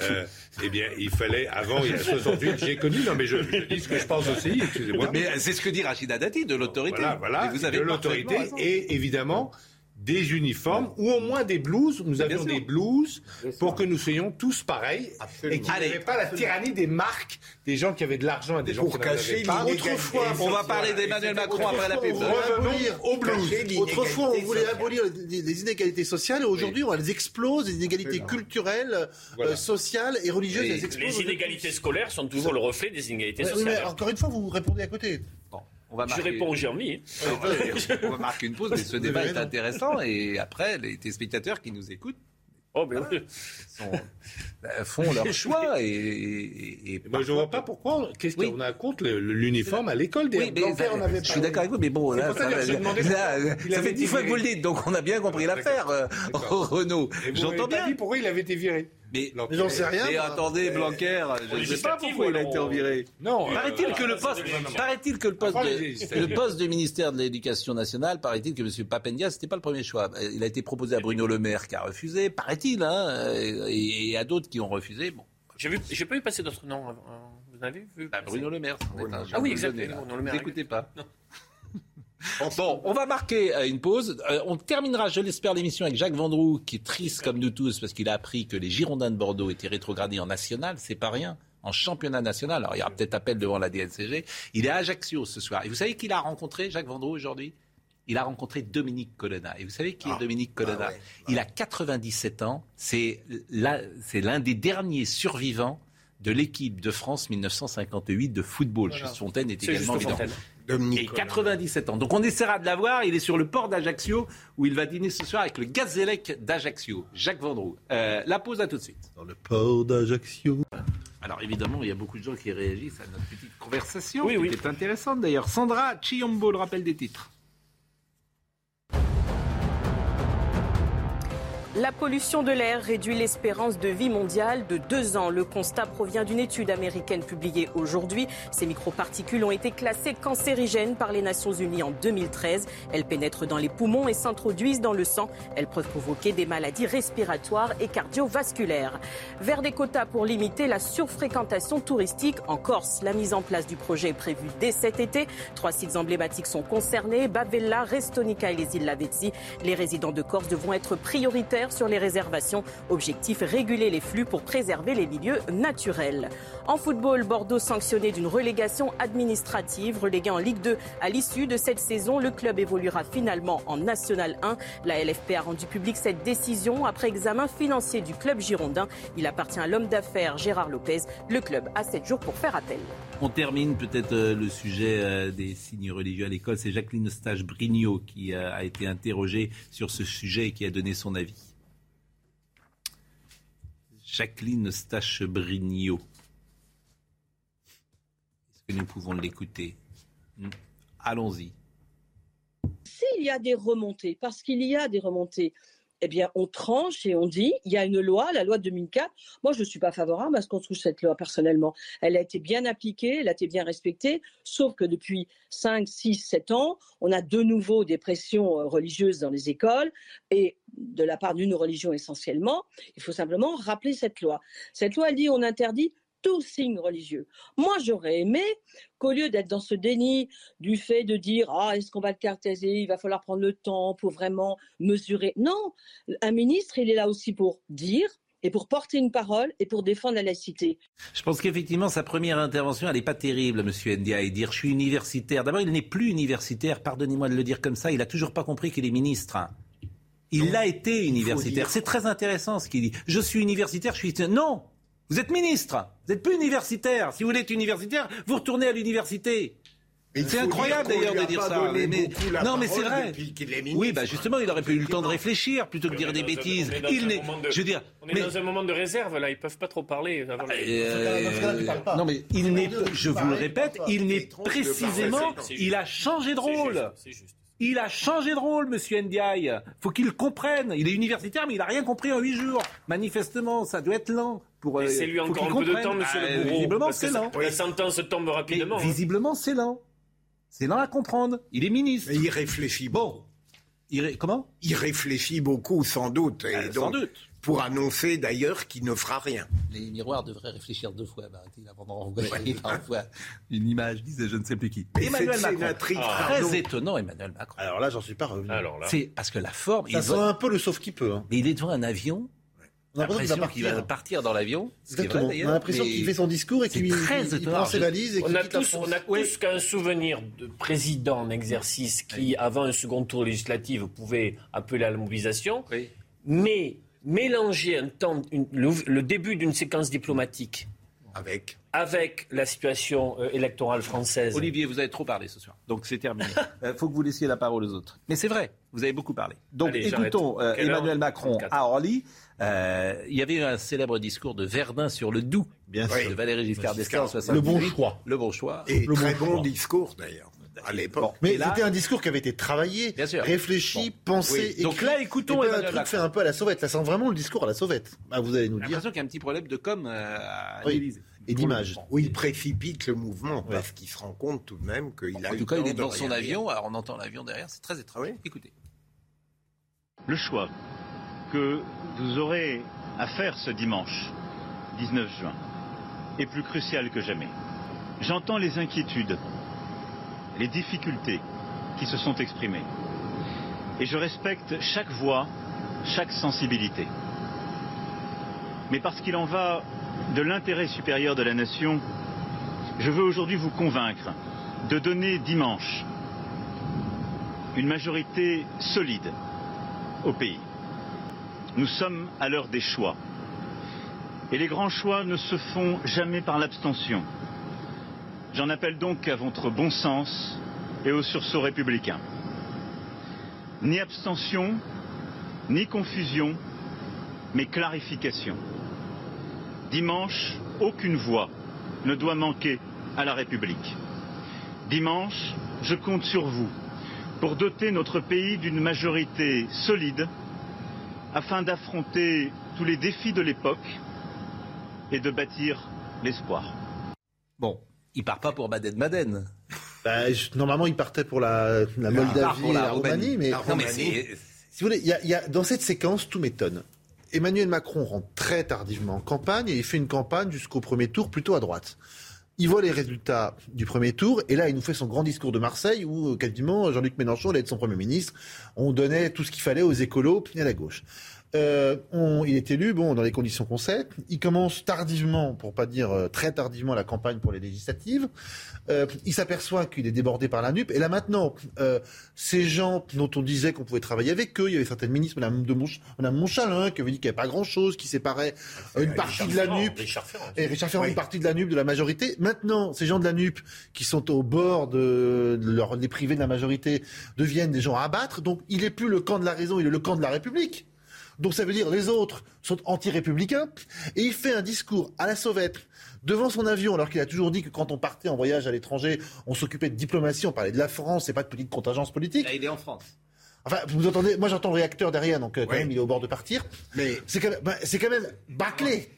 euh, eh bien, il fallait, avant, il y a 68, j'ai connu, non, mais je, dis ce que je pense aussi, excusez-moi. Mais c'est ce que dit Rachida Dati, de l'autorité. Voilà, voilà, vous avez de l'autorité, et évidemment, des uniformes ou au moins des blouses. Nous avions des blouses pour que nous soyons tous pareils et qu'il n'y avait pas la tyrannie des marques, des gens qui avaient de l'argent et des gens qui n'en avaient pas. Autrefois, on va parler d'Emmanuel Macron après la pub. aux blouses. Autrefois, on voulait abolir les inégalités sociales et aujourd'hui, on les explose, les inégalités culturelles, euh, sociales et religieuses. Les inégalités scolaires sont toujours le reflet des inégalités sociales. Encore une fois, vous répondez à côté. On va Je réponds au Germy. on va marquer une pause, mais ce débat est intéressant. Et après, les téléspectateurs qui nous écoutent Oh, ben euh, font leur choix et, Moi, je ne vois pas pourquoi. Qu'est-ce qu'on a contre l'uniforme à l'école des oui, Je suis d'accord avec vous, mais bon, là, ça, fait dix fois que vous le dites, donc on a bien compris l'affaire, euh, Renaud. J'entends bien. pourquoi il avait été viré. Mais, j'en sais rien. Mais attendez, Blanquer, je ne sais pas pourquoi il a été viré. Non. Paraît-il que le poste, paraît-il que le poste, de, le poste du ministère de l'Éducation nationale, paraît-il que M. Papendia, c'était pas le premier choix. Il a été proposé à Bruno Le Maire qui a refusé, paraît-il, hein, et, à d'autres qui ont refusé. Bon. J'ai vu, j'ai pas eu passer d'autres noms. Vous avez vu bah, Bruno Le Maire. Ah oui, exactement. Vous n'écoutez pas. Bon, on va marquer euh, une pause. Euh, on terminera, je l'espère, l'émission avec Jacques Vendroux, qui est triste comme nous tous, parce qu'il a appris que les Girondins de Bordeaux étaient rétrogradés en national. C'est pas rien. En championnat national. Alors, il y aura peut-être appel devant la DNCG. Il est à Ajaccio ce soir. Et vous savez qui l'a rencontré, Jacques Vendroux, aujourd'hui? Il a rencontré Dominique Colonna. Et vous savez qui est ah. Dominique Colonna? ah Il a 97 ans. C'est l'un des derniers survivants de l'équipe de France 1958 de football. Voilà. Fontaine est, également et 97 ans. Donc on essaiera de l'avoir. Il est sur le port d'Ajaccio où il va dîner ce soir avec le Gazélec d'Ajaccio, Jacques Vendroux. Euh, la pause à tout de suite. Dans le port d'Ajaccio. Alors évidemment, il y a beaucoup de gens qui réagissent à notre petite conversation, oui, oui. qui est intéressante d'ailleurs. Sandra Chiombo, le rappel des titres. La pollution de l'air réduit l'espérance de vie mondiale de deux ans. Le constat provient d'une étude américaine publiée aujourd'hui. Ces microparticules ont été classées cancérigènes par les Nations Unies en 2013. Elles pénètrent dans les poumons et s'introduisent dans le sang. Elles peuvent provoquer des maladies respiratoires et cardiovasculaires. Vers des quotas pour limiter la surfréquentation touristique en Corse. La mise en place du projet est prévue dès cet été. Trois sites emblématiques sont concernés. Bavella, Restonica et les îles Lavezzi. Les résidents de Corse devront être prioritaires sur les réservations. Objectif réguler les flux pour préserver les milieux naturels. En football, Bordeaux sanctionné d'une relégation administrative, relégué en Ligue 2 à l'issue de cette saison. Le club évoluera finalement en National 1. La LFP a rendu public cette décision après examen financier du club girondin. Il appartient à l'homme d'affaires Gérard Lopez. Le club a 7 jours pour faire appel. On termine peut-être euh, le sujet euh, des signes religieux à l'école. C'est Jacqueline Eustache-Brignot qui euh, a été interrogée sur ce sujet et qui a donné son avis. Jacqueline Stache-Brignot. Est-ce que nous pouvons l'écouter? Hmm. Allons-y. S'il y a des remontées, parce qu'il y a des remontées, eh bien, on tranche et on dit, il y a une loi, la loi de 2004. Moi, je ne suis pas favorable à ce qu'on trouve cette loi personnellement. Elle a été bien appliquée, elle a été bien respectée, sauf que depuis 5, 6, 7 ans, on a de nouveau des pressions euh, religieuses dans les écoles et de la part d'une religion essentiellement. Il faut simplement rappeler cette loi. Cette loi, elle dit on interdit tout signe religieux. Moi, j'aurais aimé qu'au lieu d'être dans ce déni du fait de dire ah est-ce qu'on va le caractériser, il va falloir prendre le temps pour vraiment mesurer. Non, un ministre, il est là aussi pour dire et pour porter une parole et pour défendre la laïcité. Je pense qu'effectivement, sa première intervention, elle n'est pas terrible, M. Ndia, et dire je suis universitaire. D'abord, il n'est plus universitaire, pardonnez-moi de le dire comme ça, il n'a toujours pas compris qu'il est ministre. Il a été universitaire. C'est très intéressant ce qu'il dit. Je suis universitaire, je suis... Non Vous êtes ministre Vous n'êtes plus universitaire. Si vous voulez être universitaire, vous retournez à l'université. C'est incroyable d'ailleurs de dire ça. non, mais c'est vrai. Oui, bah justement, il aurait pu eu le temps de réfléchir plutôt que de dire des bêtises. Il n'est. Je veux dire. On est dans un moment de réserve là. Ils peuvent pas trop parler. Euh, non, mais il n'est. Je vous le répète, il n'est précisément. Il a changé de rôle. Il a changé de rôle, Monsieur Ndiaye. Faut qu'il comprenne. Il est universitaire, mais il n'a rien compris en huit jours. Manifestement, ça doit être lent. Pour, euh, c'est lui encore un peu de temps, Monsieur ah, le Bourreau. Visiblement, c'est lent. La sentence tombe rapidement. Visiblement, c'est lent. C'est lent à comprendre. Il est ministre. Mais il réfléchit bon. Il Comment? Il réfléchit beaucoup, sans doute. Et euh, donc, sans doute pour annoncer d'ailleurs qu'il ne fera rien. Les miroirs devraient réfléchir deux fois, avant d'envoyer parfois une image, disait je ne sais plus qui. Emmanuel Macron. Très étonnant, Emmanuel Macron. Alors là, j'en suis pas revenu. C'est parce que la forme. Ça il sent un peu le sauf qui peut. Hein. Mais il est devant un avion. On a l'impression qu'il va partir dans l'avion. Exactement. on a l'impression qu'il fait son discours et qu'il prend ses valises. Et on, a tous, on a tous qu'un souvenir de président en exercice qui, avant un second tour législatif, pouvait appeler à la mobilisation. Mais mélanger un temps, le, début d'une séquence diplomatique avec avec la situation euh, électorale française. Olivier, vous avez trop parlé ce soir, donc c'est terminé. Il euh, faut que vous laissiez la parole aux autres. Mais c'est vrai, vous avez beaucoup parlé. Donc écoutons euh, Emmanuel Macron à Orly. Il y avait un célèbre discours de Verdun sur le Doubs, bien sûr, de Valéry Giscard d'Estaing en Le bon choix. Le bon choix. Et le très bon, discours d'ailleurs à l'époque. mais c'était un discours qui avait été travaillé, réfléchi, pensé. Donc là, écoutons. Et un truc fait un peu à la sauvette. Ça sent vraiment le discours à la sauvette. Bah, vous allez nous dire. J'ai l'impression qu'il y a un petit problème de com euh, à oui. Et d'image. Oui, il précipite le mouvement parce qu'il se rend compte tout de même qu'il a. En tout cas, il est dans son avion. Alors on entend l'avion derrière. C'est très étrange. Écoutez. Le choix que vous aurez à faire ce dimanche 19 juin est plus crucial que jamais. J'entends les inquiétudes les difficultés qui se sont exprimées. Et je respecte chaque voix, chaque sensibilité. Mais parce qu'il en va de l'intérêt supérieur de la nation, je veux aujourd'hui vous convaincre de donner dimanche une majorité solide au pays. Nous sommes à l'heure des choix. Et les grands choix ne se font jamais par l'abstention. J'en appelle donc à votre bon sens et au sursaut républicain. Ni abstention, ni confusion, mais clarification. Dimanche, aucune voix ne doit manquer à la République. Dimanche, je compte sur vous pour doter notre pays d'une majorité solide afin d'affronter tous les défis de l'époque et de bâtir l'espoir. Bon, il part pas pour Baden-Baden. Bah, normalement, il partait pour la, Moldavie et la, Roumanie. Mais, si vous voulez, y a, dans cette séquence, tout m'étonne. Emmanuel Macron rentre très tardivement en campagne et il fait une campagne jusqu'au premier tour plutôt à droite. Il voit les résultats du premier tour et là, il nous fait son grand discours de Marseille où euh, quasiment Jean-Luc Mélenchon être son Premier ministre. On donnait tout ce qu'il fallait aux écolos puis à la gauche. Euh, il est élu, bon, dans les conditions qu'on sait. Il commence tardivement, pour pas dire euh, très tardivement, la campagne pour les législatives. Euh, il s'aperçoit qu'il est débordé par la NUP. Et là maintenant, ces gens dont on disait qu'on pouvait travailler avec eux, il y avait certaines ministres, Mme, de Mme Monchalin, qui avait dit qu'il n'y avait pas grand-chose, qui séparait une partie de la NUP. et Richard Ferrand, une partie de la NUP de la majorité. Maintenant, ces gens de la NUP qui sont au bord de, leur, les privés de la majorité deviennent des gens à abattre. Donc il n'est plus le camp de la raison, il est le camp de la République. Donc ça veut dire les autres sont anti-républicains. Et il fait un discours à la sauvette devant son avion, alors qu'il a toujours dit que quand on partait en voyage à l'étranger, on s'occupait de diplomatie, on parlait de la France, et pas de petite contingence politique. Là, il est en France. Enfin, vous entendez, moi j'entends le réacteur derrière, donc euh, quand même il est au bord de partir. Mais c'est quand même, bah, c'est quand même bâclé.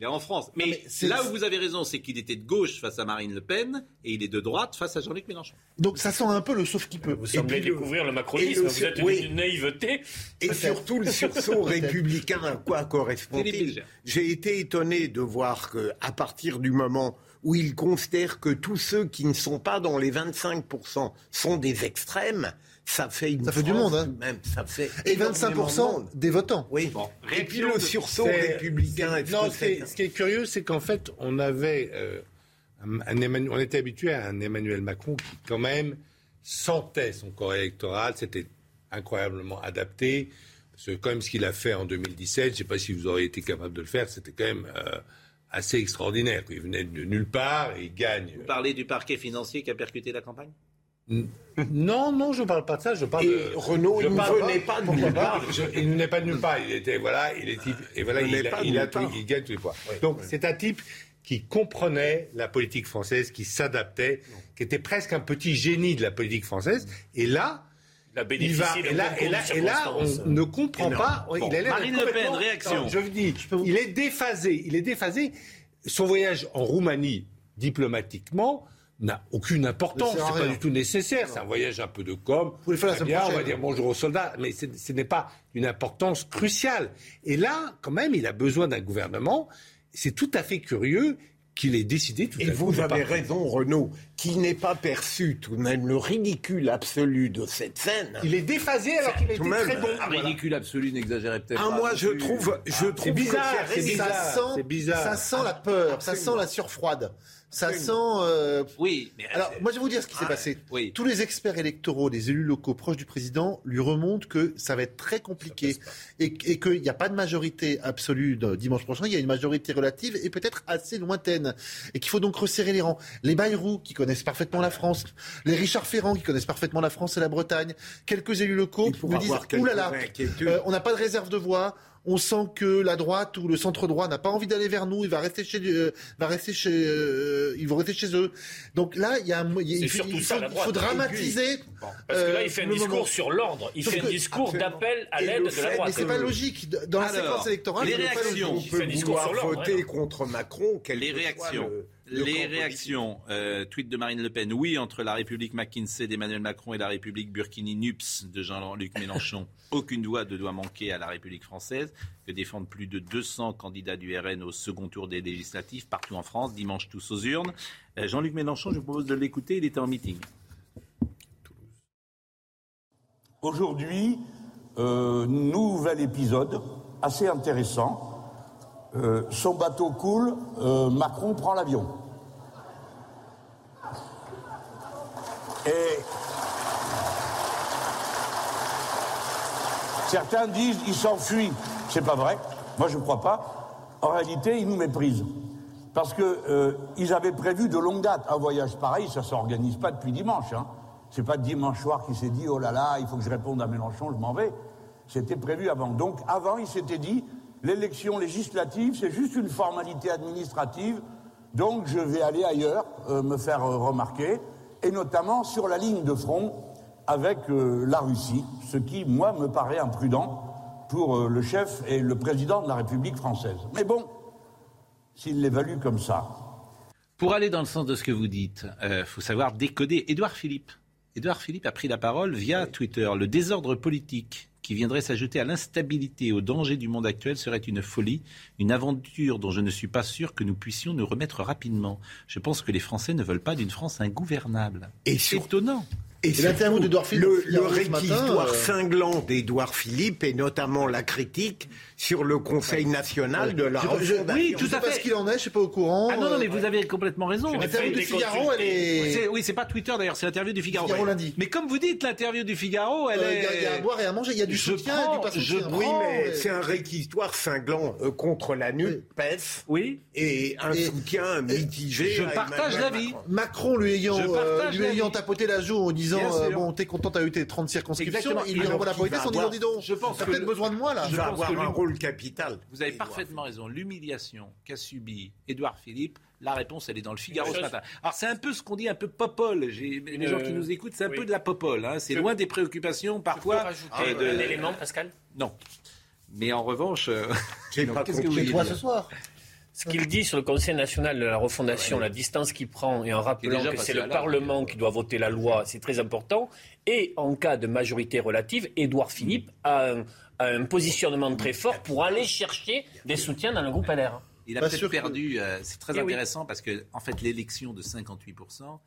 Il est en France. Mais, là où vous avez raison, c'est qu'il était de gauche face à Marine Le Pen et il est de droite face à Jean-Luc Mélenchon. Donc ça sent un peu le sauf qui peut. Vous semblez découvrir le, macronisme, vous êtes une naïveté. Et surtout le sursaut républicain à quoi correspond-il J'ai été étonné de voir qu'à partir du moment où il considère que tous ceux qui ne sont pas dans les 25% sont des extrêmes, ça fait une ça fait du monde, hein. même. Ça fait et 25% des votants. Oui. Et puis le sursaut républicain. Non, ce qui est curieux, c'est qu'en fait, on avait, euh, un, on était habitué à un Emmanuel Macron qui, quand même, sentait son corps électoral. C'était incroyablement adapté. Parce que quand même, ce qu'il a fait en 2017, je ne sais pas si vous auriez été capable de le faire, c'était quand même euh, assez extraordinaire. Il venait de nulle part et il gagne. Vous parlez du parquet financier qui a percuté la campagne? Non, non, je ne parle pas de ça. Je parle de, Renault, il ne pas de nulle part. il n'est pas de nulle part. Il était, voilà, il est type, et voilà, il, a, il, a il, gagne tous les points. Donc, c'est un type qui comprenait la politique française, qui s'adaptait, qui était presque un petit génie de la politique française. Et là, il va, et là, et là, et là, on ne comprend pas. il a Marine Le Pen, réaction. je vous dis, il est déphasé. Il est déphasé. Son voyage en Roumanie, diplomatiquement, n'a aucune importance. C'est pas du tout nécessaire. C'est un voyage un peu de com. Vous faire bien, on va dire bonjour aux soldats, mais ce n'est pas d'une importance cruciale. Et là, quand même, il a besoin d'un gouvernement. C'est tout à fait curieux qu'il ait décidé tout Et à vous avez raison, Renaud, qu'il n'ait pas perçu tout de même le ridicule absolu de cette scène. Il est déphasé alors qu'il était très bon. Un ridicule absolu, n'exagérez peut-être ah, Moi, je trouve, je ah, trouve bizarre, c'est bizarre, bizarre. Ça sent la peur, ça sent la surfroide. Ça sent. Euh, oui, mais. Alors, moi, je vais vous dire ce qui s'est ah, passé. Oui. Tous les experts électoraux, les élus locaux proches du président lui remontent que ça va être très compliqué et, et qu'il n'y a pas de majorité absolue dimanche prochain. Il y a une majorité relative et peut-être assez lointaine. Et qu'il faut donc resserrer les rangs. Les Bayrou, qui connaissent parfaitement la France, les Richard Ferrand, qui connaissent parfaitement la France et la Bretagne, quelques élus locaux nous disent oulala, euh, on n'a pas de réserve de voix on sent que la droite ou le centre droit n'a pas envie d'aller vers nous, il va rester chez, euh, va rester chez, euh, ils vont rester chez eux. Donc là, il y a, un, il, faut, il faut, dramatiser. parce que là, il fait un discours sur l'ordre, il fait un discours d'appel à l'aide de la droite. Mais c'est pas logique dans la séquence électorale. Les réactions, on peut vouloir voter contre Macron. Les réactions. Les réactions. Euh, tweet de Marine Le Pen. Oui, entre la République McKinsey d'Emmanuel Macron et la République Burkini Nups de Jean-Luc Mélenchon, aucune voix ne doit manquer à la République française, que défendent plus de 200 candidats du RN au second tour des législatives partout en France, dimanche tous aux urnes. Euh, Jean-Luc Mélenchon, je vous propose de l'écouter, il était en meeting. Aujourd'hui, euh, nouvel épisode assez intéressant. Euh, son bateau coule, Macron prend l'avion. Et certains disent il s'enfuit. C'est pas vrai. Moi, je ne crois pas. En réalité, ils nous méprisent. Parce qu'ils euh, avaient prévu de longue date un voyage pareil, ça ne s'organise pas depuis dimanche. Hein. C'est pas dimanche soir qui s'est dit oh là là, il faut que je réponde à Mélenchon, je m'en vais. C'était prévu avant. Donc avant, il s'était dit l'élection législative, c'est juste une formalité administrative, donc je vais aller ailleurs, euh, me faire euh, remarquer et notamment sur la ligne de front avec euh, la Russie, ce qui, moi, me paraît imprudent pour euh, le chef et le président de la République française. Mais bon, s'il l'évalue comme ça. Pour aller dans le sens de ce que vous dites, il euh, faut savoir décoder. Édouard Philippe. Édouard Philippe a pris la parole via Twitter. Le désordre politique qui viendrait s'ajouter à l'instabilité et au danger du monde actuel serait une folie, une aventure dont je ne suis pas sûr que nous puissions nous remettre rapidement. Je pense que les Français ne veulent pas d'une France ingouvernable. Et étonnant. Et l'interview d'Edouard Philippe. Le, réquisitoire euh, cinglant d'Edouard Philippe et notamment la critique sur le Conseil national de la Oui, tout à fait. ce qu'il en est, je ne suis pas au courant. Ah non, non, mais vous avez complètement raison. L'interview du Figaro, elle est. Oui, c'est pas Twitter d'ailleurs, c'est l'interview du Figaro. Figaro lundi. Mais comme vous dites, l'interview du Figaro, elle est. Il y, a à boire et à manger, il y a du soutien et du pas soutien. Oui, mais c'est un réquisitoire cinglant euh, contre la NUPES. Oui. Et un soutien mitigé. Je partage l'avis. Macron lui ayant, euh, lui ayant tapoté la joue en disant Bon, t'es content, t'as eu tes 30 circonscriptions, il lui renvoie la politique en disant Dis donc, je pense t'as peut-être besoin de moi là. Je vais avoir capital. Vous avez parfaitement raison. L'humiliation qu'a subi Édouard Philippe, la réponse, elle est dans le Figaro ce matin. Alors, c'est un peu ce qu'on dit un peu popole. Les gens qui nous écoutent, c'est un peu de la popole. Hein. C'est loin des préoccupations, parfois. Euh, de... un élément, Pascal? Non. Mais en revanche, euh, qu'est-ce que vous dites ce soir ce qu'il dit sur le Conseil national de la refondation, la distance qu'il prend, et en rappelant que c'est le Parlement qui doit voter la loi, c'est très important. Et en cas de majorité relative, Édouard Philippe a un, un positionnement très fort pour aller chercher des soutiens dans le groupe LR. Il a peut-être perdu, euh, c'est très eh intéressant parce que en fait l'élection de 58%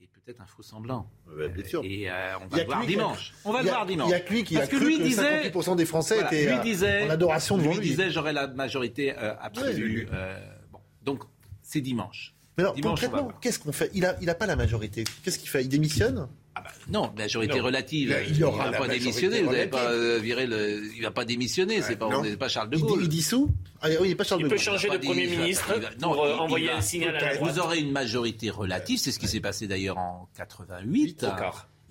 est peut-être un faux semblant. bien sûr. Et euh, on va le voir dimanche. On va le voir dimanche. Il y a que lui qui a cru que disait, 58% des Français étaient lui disait, en adoration de lui. Lui disait j'aurai la majorité euh, absolue. bon. Donc c'est dimanche. Mais alors, concrètement, qu'est-ce qu'on fait? Il n'a il a pas la majorité. Qu'est-ce qu'il fait? Il démissionne? Ah bah, non, majorité relative. Il ne va pas démissionner. Vous pas euh, viré le. Il va pas démissionner. c'est pas, pas Charles de Gaulle. Il, dissout. Ah, oui, il pas Charles il peut changer de premier ministre pour envoyer un signal à la Vous aurez une majorité relative. C'est ce qui s'est passé d'ailleurs en 88.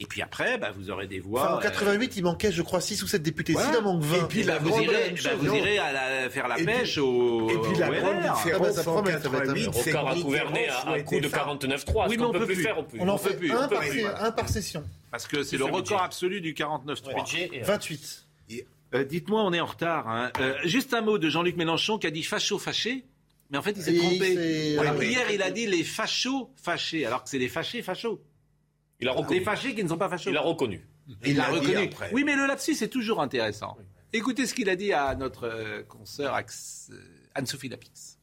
Et puis après, bah, vous aurez des voix. Enfin, en 88, il manquait, je crois, 6 ou 7 députés. S'il en manque 20. Et puis bah, vous, irez, bah, vous irez à la, faire la Et pêche puis- au. Et puis la grande bah, différence ça en promet, ça va être 88, c'est Rocard a gouverné à un coup de souhaitait ça. 49-3. Oui, mais qu'on on peut peut plus faire, on en fait plus, un par, session. Parce que c'est le record absolu du 49-3. Budget et- 28. Euh, Dites-moi, on est en retard. hein. Euh, juste un mot de Jean-Luc Mélenchon qui a dit facho fâché. Mais en fait, il s'est Et trompé. oui. Hier, il a dit les fachos fâchés, alors que c'est les fâchés fachos. Il a Les reconnu. fâchés qui ne sont pas fachos. Il a reconnu. Il l'a reconnu. après. Oui, mais le lapsus, c'est toujours intéressant. Écoutez ce qu'il a dit à notre euh, consoeur euh, Anne-Sophie Lapix.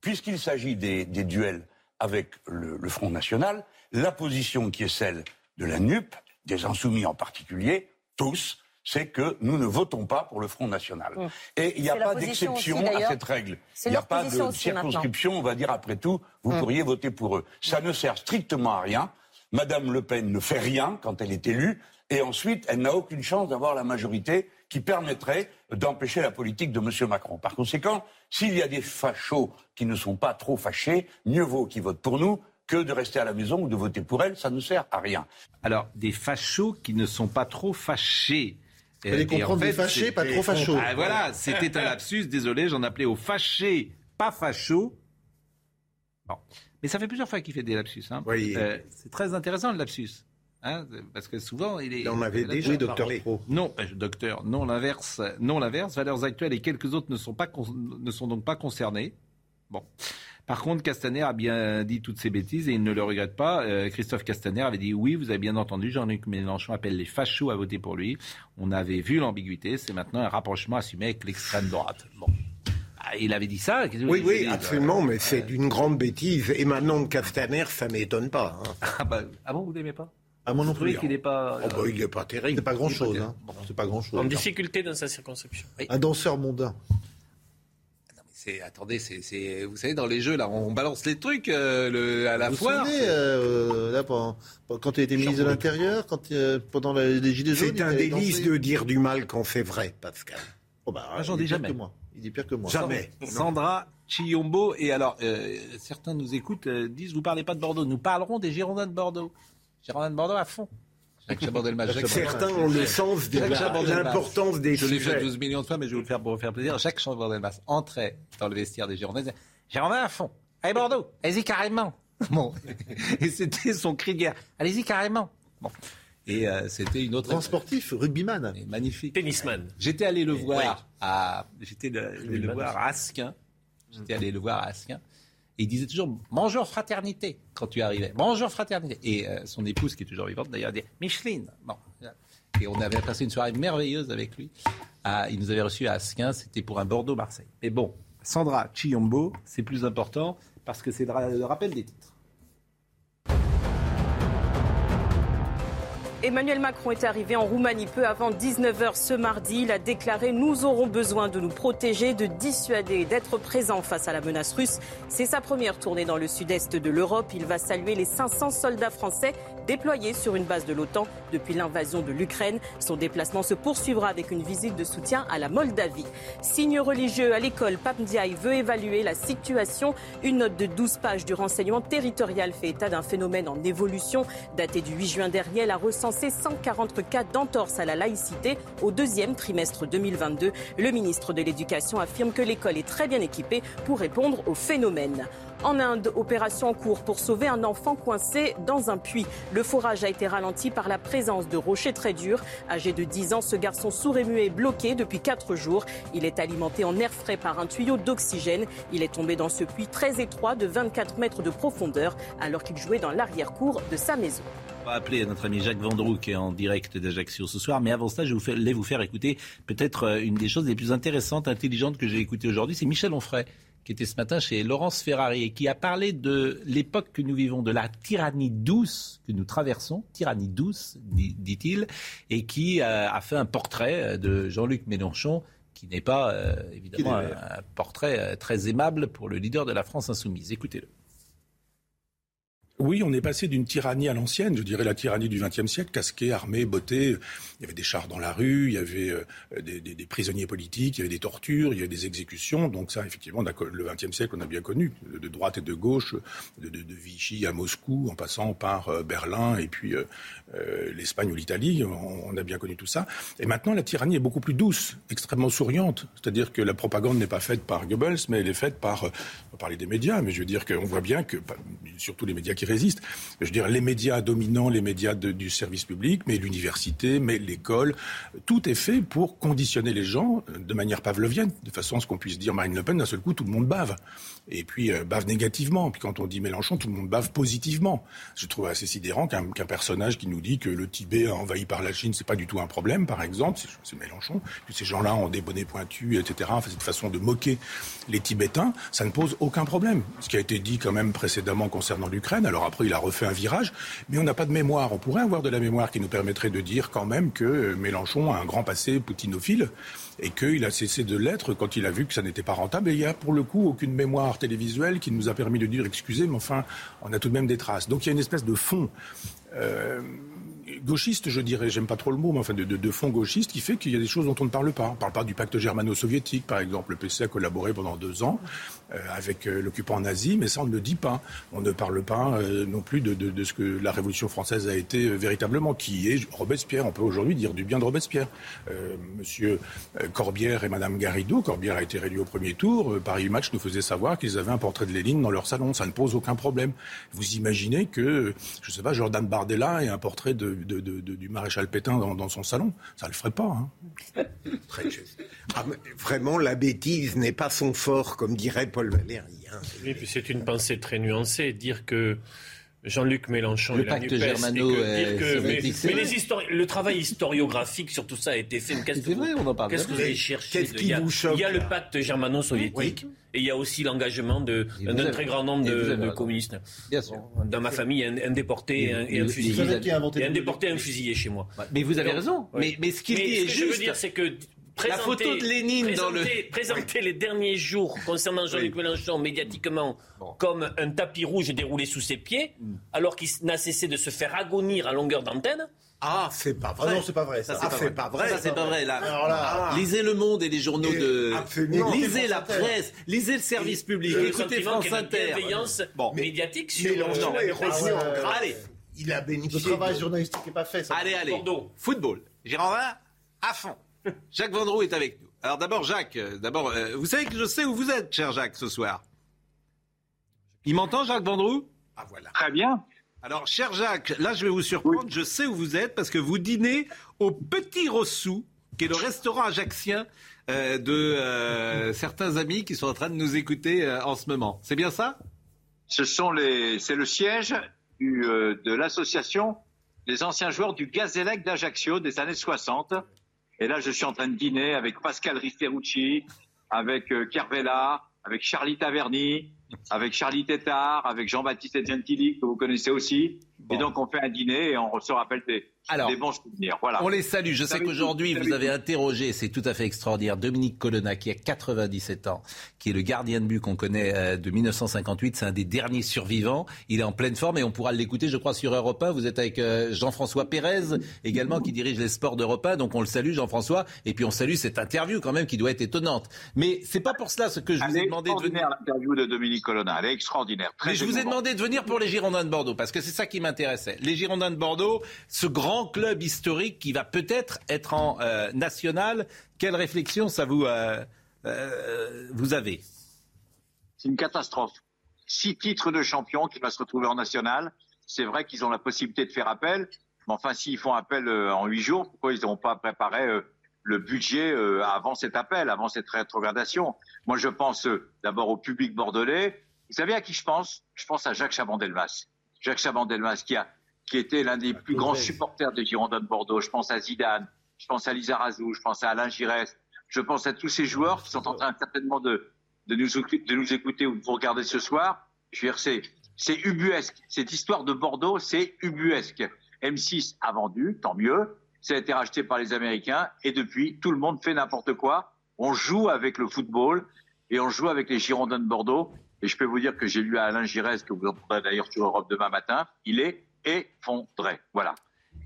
Puisqu'il s'agit des, des duels avec le, le Front National, la position qui est celle de la NUP, des Insoumis en particulier, tous, c'est que nous ne votons pas pour le Front National. Mmh. Et il n'y a pas d'exception à cette règle. Il n'y a pas de maintenant. circonscription, on va dire après tout, vous Mmh. pourriez voter pour eux. Ça ne sert strictement à rien. Madame Le Pen ne fait rien quand elle est élue, et ensuite, elle n'a aucune chance d'avoir la majorité qui permettrait d'empêcher la politique de M. Macron. Par conséquent, s'il y a des fachos qui ne sont pas trop fâchés, mieux vaut qu'ils votent pour nous que de rester à la maison ou de voter pour elle. Ça ne sert à rien. Alors, des fachos qui ne sont pas trop fâchés. Et- et en comprendre fait, fâchés, pas trop fachos. Ah, voilà, c'était un lapsus, désolé, j'en appelais aux fâchés, pas fachos. Bon. Mais ça fait plusieurs fois qu'il fait des lapsus. Hein. Oui. Euh, c'est très intéressant le lapsus. Hein, parce que souvent, il est. En avait déjà docteur. Pro. Non, euh, docteur, non l'inverse. Non l'inverse. Valeurs actuelles et quelques autres ne sont, pas con- ne sont donc pas concernés. Bon. Par contre, Castaner a bien dit toutes ces bêtises et il ne le regrette pas. Euh, Christophe Castaner avait dit oui, vous avez bien entendu, Jean-Luc Mélenchon appelle les fachos à voter pour lui. On avait vu l'ambiguïté, c'est maintenant un rapprochement assumé avec l'extrême droite. Bon. Ah, il avait dit ça. Oui, oui, absolument, mais c'est d'une grande bêtise. Et maintenant, de Castaner, ça m'étonne pas. hein. Ah, bah, ah bon, vous l'aimez pas? Ah, non Vous trouvez plus. qu'il n'est pas. Oh, bah, il n'est pas terrible. C'est pas grand chose. Hein. C'est pas grand En chose. difficulté dans sa circonscription. Un danseur mondain. C'est, attendez, c'est, c'est- vous savez, dans les jeux, là, on balance les trucs euh, le- à la Vous vous foire. euh, là, pendant- quand tu étais ministre de l'Intérieur, quand, euh, pendant la- les Gilets jaunes. C'est un délice dansé. de dire du mal quand c'est vrai, Pascal. Oh, bah, Ah, j'en pire jamais. que moi. Il dit pire que moi. Jamais. Sandra Chiombo. Et alors, euh, certains nous écoutent, euh, disent vous parlez pas de Bordeaux. Nous parlerons des Girondins de Bordeaux. Girondins de Bordeaux à fond. Jacques Certains ont le sens de l'importance des Je l'ai fait sujets. 12 millions de fois, mais je vais vous le faire pour vous faire plaisir. Jacques Chaban-Delmas entrait dans le vestiaire des Girondins. et disait, Girondins à fond. Allez Bordeaux, allez-y carrément. Bon. Et c'était son cri de guerre. Allez-y carrément. Bon. Et euh, c'était une autre. Grand sportif, rugbyman. Et Magnifique. Tennisman. J'étais allé le voir à, j'étais le- allé le Rugbyman voir à Asquin. J'étais allé le voir à Asquin. Et il disait toujours bonjour fraternité quand tu arrivais. Bonjour fraternité. Et euh, son épouse, qui est toujours vivante d'ailleurs, dit Micheline. Bon. Et on avait passé une soirée merveilleuse avec lui. Il nous avait reçus à Asquin. C'était pour un Bordeaux-Marseille. Mais bon, Sandra Chiombo, c'est plus important parce que c'est le rappel des titres. Emmanuel Macron est arrivé en Roumanie peu avant 19h ce mardi. Il a déclaré Nous aurons besoin de nous protéger, de dissuader d'être présents face à la menace russe. C'est sa première tournée dans le sud-est de l'Europe. Il va saluer les 500 soldats français déployés sur une base de l'OTAN depuis l'invasion de l'Ukraine. Son déplacement se poursuivra avec une visite de soutien à la Moldavie. Signe religieux à l'école, Pape veut évaluer la situation. Une note de 12 pages du renseignement territorial fait état d'un phénomène en évolution. Daté du 8 juin dernier, elle a recensé 140 cas d'entorse à la laïcité au deuxième trimestre 2022. Le ministre de l'Éducation affirme que l'école est très bien équipée pour répondre au phénomène. En Inde, opération en cours pour sauver un enfant coincé dans un puits. Le forage a été ralenti par la présence de rochers très durs. Âgé de 10 ans, ce garçon sourd et muet est bloqué depuis 4 jours. Il est alimenté en air frais par un tuyau d'oxygène. Il est tombé dans ce puits très étroit de 24 mètres de profondeur alors qu'il jouait dans l'arrière-cour de sa maison. On va appeler notre ami Jacques Vendroux qui est en direct d'Ajaccio ce soir. Mais avant cela, je voulais vous faire écouter peut-être euh, une des choses les plus intéressantes, intelligentes que j'ai écoutées aujourd'hui. C'est Michel Onfray qui était ce matin chez Laurence Ferrari et qui a parlé de l'époque que nous vivons, de la tyrannie douce que nous traversons, tyrannie douce, dit- dit-il, et qui euh, a fait un portrait euh, de Jean-Luc Mélenchon qui n'est pas euh, évidemment un, un portrait très aimable pour le leader de la France insoumise. Écoutez-le. Oui, on est passé d'une tyrannie à l'ancienne, je dirais la tyrannie du XXe siècle, casquée, armée, beauté. Il y avait des chars dans la rue, il y avait euh, des, prisonniers politiques, il y avait des tortures, il y avait des exécutions. Donc ça, effectivement, le XXe siècle, on a bien connu, de droite et de gauche, de, Vichy à Moscou, en passant par euh, Berlin et puis euh, l'Espagne ou l'Italie. On, a bien connu tout ça. Et maintenant, la tyrannie est beaucoup plus douce, extrêmement souriante. C'est-à-dire que la propagande n'est pas faite par Goebbels, mais elle est faite par, on va parler des médias, mais je veux dire qu'on voit bien que, surtout les médias qui résistent. Je veux dire, les médias dominants, les médias du service public, mais l'université, mais l'école, tout est fait pour conditionner les gens de manière pavlovienne, de façon à ce qu'on puisse dire Marine Le Pen, d'un seul coup, tout le monde bave. Et puis, euh, bave négativement. Puis quand on dit Mélenchon, tout le monde bave positivement. Je trouve assez sidérant qu'un personnage qui nous dit que le Tibet envahi par la Chine, c'est pas du tout un problème, par exemple, c'est Mélenchon, que ces gens-là ont des bonnets pointus, etc. Enfin, cette façon de moquer les Tibétains, ça ne pose aucun problème. Ce qui a été dit quand même précédemment concernant l'Ukraine. Alors après, il a refait un virage, mais on n'a pas de mémoire. On pourrait avoir de la mémoire qui nous permettrait de dire quand même que Mélenchon a un grand passé poutinophile et qu'il a cessé de l'être quand il a vu que ça n'était pas rentable. Et il n'y a pour le coup aucune mémoire télévisuelle qui nous a permis de dire excusez, mais enfin, on a tout de même des traces. Donc il y a une espèce de fond. Euh, gauchiste, je dirais, j'aime pas trop le mot, mais enfin de, fond gauchiste qui fait qu'il y a des choses dont on ne parle pas. On ne parle pas du pacte germano-soviétique, par exemple. Le PC a collaboré pendant deux ans euh, avec euh, l'occupant nazi, mais ça on ne le dit pas. On ne parle pas euh, non plus de, ce que la Révolution française a été véritablement, qui est Robespierre. On peut aujourd'hui dire du bien de Robespierre. Monsieur Corbière et Madame Garrido, Corbière a été réélu au premier tour. Paris Match nous faisait savoir qu'ils avaient un portrait de Lénine dans leur salon. Ça ne pose aucun problème. Vous imaginez que, je ne sais pas, Jordan Bardella ait un portrait de du maréchal Pétain dans, son salon. Ça ne le ferait pas. Hein. Très juste. Ah, vraiment, la bêtise n'est pas son fort, comme dirait Paul Valéry. Hein. Oui, puis c'est une pensée très nuancée. Dire que Jean-Luc Mélenchon le pacte germano que, mais, le travail historiographique sur tout ça a été fait. Qu'est-ce que, vous, qu'est-ce que vous avez cherché il, y a, il y a le pacte germano-soviétique et il y a aussi l'engagement d'un très grand nombre de, communistes. Dans ma famille, un, déporté et un, fusillé. Et un déporté et un fusillé chez moi. Mais vous avez raison. Mais, mais ce qu'il dit est juste. je veux dire, c'est que la photo de Lénine dans le. Présenter les derniers jours concernant Jean-Luc Mélenchon médiatiquement comme un tapis rouge déroulé sous ses pieds, mm. alors qu'il n'a cessé de se faire agonir à longueur d'antenne. Ah, c'est pas vrai. Ah non, c'est pas vrai. Ça, c'est pas, vrai. Ça, c'est pas vrai. Là. Ah. lisez Le Monde et les journaux de. Lisez la presse, lisez le service public, écoutez France Inter. Bon. médiatique sur Mélenchon est Allez. Il a bénéficié. Le travail journalistique n'est pas fait. allez, allez. Football. Girondin, à fond. Jacques Vendroux est avec nous. Alors d'abord, Jacques, euh, d'abord, euh, vous savez que je sais où vous êtes, cher Jacques, ce soir. Il m'entend, Jacques Vendroux? Ah voilà. Très bien. Alors, cher Jacques, là, je vais vous surprendre. Je sais où vous êtes parce que vous dînez au Petit Rossou, qui est le restaurant ajaxien euh, de certains amis qui sont en train de nous écouter en ce moment. C'est bien ça? Ce sont les, c'est le siège de l'association des anciens joueurs du Gazélec d'Ajaccio des années 60 et là, je suis en train de dîner avec Pascal Risterucci, avec euh, Kervella, avec Charlie Taverny, avec Charlie Tétard, avec Jean-Baptiste Gentili, que vous connaissez aussi. Et donc, on fait un dîner et on se rappelle des, alors, On les salue. Je sais qu'aujourd'hui, vous avez interrogé, c'est tout à fait extraordinaire, Dominique Colonna, qui a 97 ans, qui est le gardien de but qu'on connaît euh, de 1958. C'est un des derniers survivants. Il est en pleine forme et on pourra l'écouter, je crois, sur Europe 1. Vous êtes avec euh, Jean-François Pérez, également, qui dirige les sports d'Europe 1. Donc, on le salue, Jean-François. Et puis, on salue cette interview, quand même, qui doit être étonnante. Mais c'est pas pour cela ce que je vous ai demandé de venir. l'interview de Dominique Colonna. Elle est extraordinaire. Très Mais je vous ai demandé de venir pour les Girondins de Bordeaux, parce que c'est ça qui m'intéressait. Les Girondins de Bordeaux, ce grand club historique qui va peut-être être en euh, national. Quelle réflexion ça vous, euh, euh, vous avez? C'est une catastrophe. Six titres de champion qui va se retrouver en national. C'est vrai qu'ils ont la possibilité de faire appel, mais enfin, s'ils font appel en huit jours, pourquoi ils n'ont pas préparé le budget avant cet appel, avant cette rétrogradation? Moi, je pense d'abord au public bordelais. Vous savez à qui je pense? Je pense à Jacques Chaban-Delmas. Jacques Chaban-Delmas qui a qui était l'un des plus grands supporters des Girondins de Bordeaux. Je pense à Zidane, je pense à Lisa Razou, je pense à Alain Giresse, je pense à tous ces joueurs qui sont en train certainement de, de, nous, de nous écouter ou de vous regarder ce soir. Je veux dire, c'est, c'est ubuesque. Cette histoire de Bordeaux, c'est ubuesque. M6 a vendu, tant mieux. Ça a été racheté par les Américains et depuis, tout le monde fait n'importe quoi. On joue avec le football et on joue avec les Girondins de Bordeaux. Et je peux vous dire que j'ai lu à Alain Giresse, que vous entendrez d'ailleurs sur Europe demain matin, il est effondré. Voilà.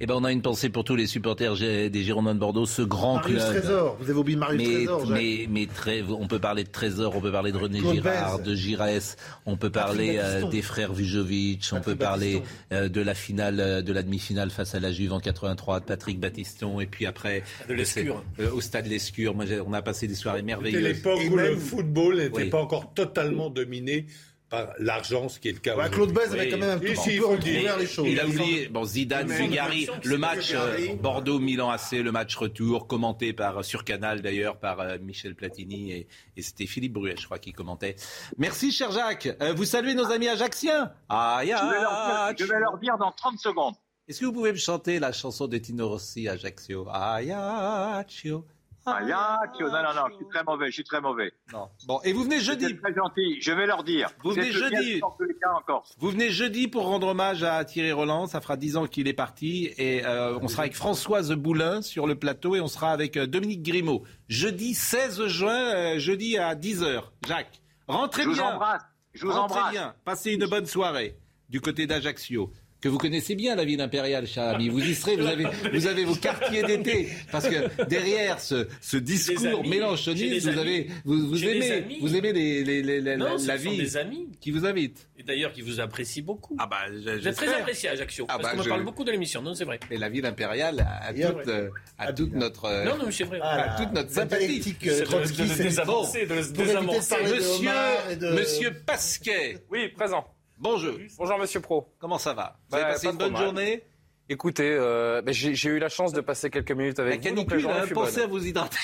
Eh ben, on a une pensée pour tous les supporters des Girondins de Bordeaux, ce grand Marius club. Trésor, vous avez oublié Marius mais, Trésor. Jacques. mais, mais très, on peut parler de Trésor, on peut parler de René Claude Girard, de Giresse, on peut parler euh, des frères Vujovic, on peut parler euh, de la finale, euh, de la demi-finale face à la Juve en 83 de Patrick Battiston, et puis après De l'Escure. euh, au stade Lescure. Moi, on a passé des soirées C'était merveilleuses. l'époque Et où le football n'était Oui. pas encore totalement dominé par l'argent, ce qui est le cas. Claude Bèze avait quand même un petit il peu recouvert les choses. Il a oublié bon, Zidane, Bulgarie, le match euh, Bordeaux-Milan AC, le match retour, commenté par sur Canal d'ailleurs par euh, Michel Platini et, et c'était Philippe Bruet, je crois, qui commentait. Merci, cher Jacques. Euh, vous saluez nos amis ajaxiens. Aïe, Je vais, leur dire, je vais leur dire dans 30 secondes. Est-ce que vous pouvez me chanter la chanson de Tino Rossi, Ajaccio? Ajaccio. Non, non, non, je suis très mauvais, je suis très mauvais. Non. Bon, et vous venez jeudi. Très gentil, je vais leur dire. Vous venez jeudi. Vous venez jeudi pour rendre hommage à Thierry Roland. Ça fera dix ans qu'il est parti. Et euh, on sera avec Françoise Boulin sur le plateau et on sera avec euh, Dominique Grimaud. Jeudi 16 juin, euh, jeudi à 10h. Jacques, rentrez Je vous bien. embrasse. Je vous rentrez embrasse. bien. Passez une bonne soirée du côté d'Ajaccio. Que vous connaissez bien la ville impériale, cher ami. Vous y serez, vous avez, vous avez vos quartiers d'été. Parce que derrière ce, ce discours mélanchoniste, vous avez, vous, aimez, vous aimez les, les- Non, la ce sont vie des amis. qui vous invitent. Et d'ailleurs, qui vous apprécient beaucoup. Ah bah, je- Vous êtes très apprécié à Ajaccio. Ah parce bah, qu'on je- parle beaucoup de l'émission. Non, c'est vrai. Mais la ville impériale a, Et toute, euh, a toute notre, euh, Non, non, c'est vrai. Ah, a toute notre sympathie. euh, C'est de- Trotsky, de- de de de désamorcer. parler de Monsieur, et Monsieur Pasquet, Oui, présent. Bonjour. Bonjour Monsieur Pro. Comment ça va? Vous Bah, avez passé pas une bonne mal. journée? Écoutez, euh, bah, j'ai eu la chance de passer quelques minutes La avec vous. donc la canicule, hein, pensez bonne. à vous hydrater.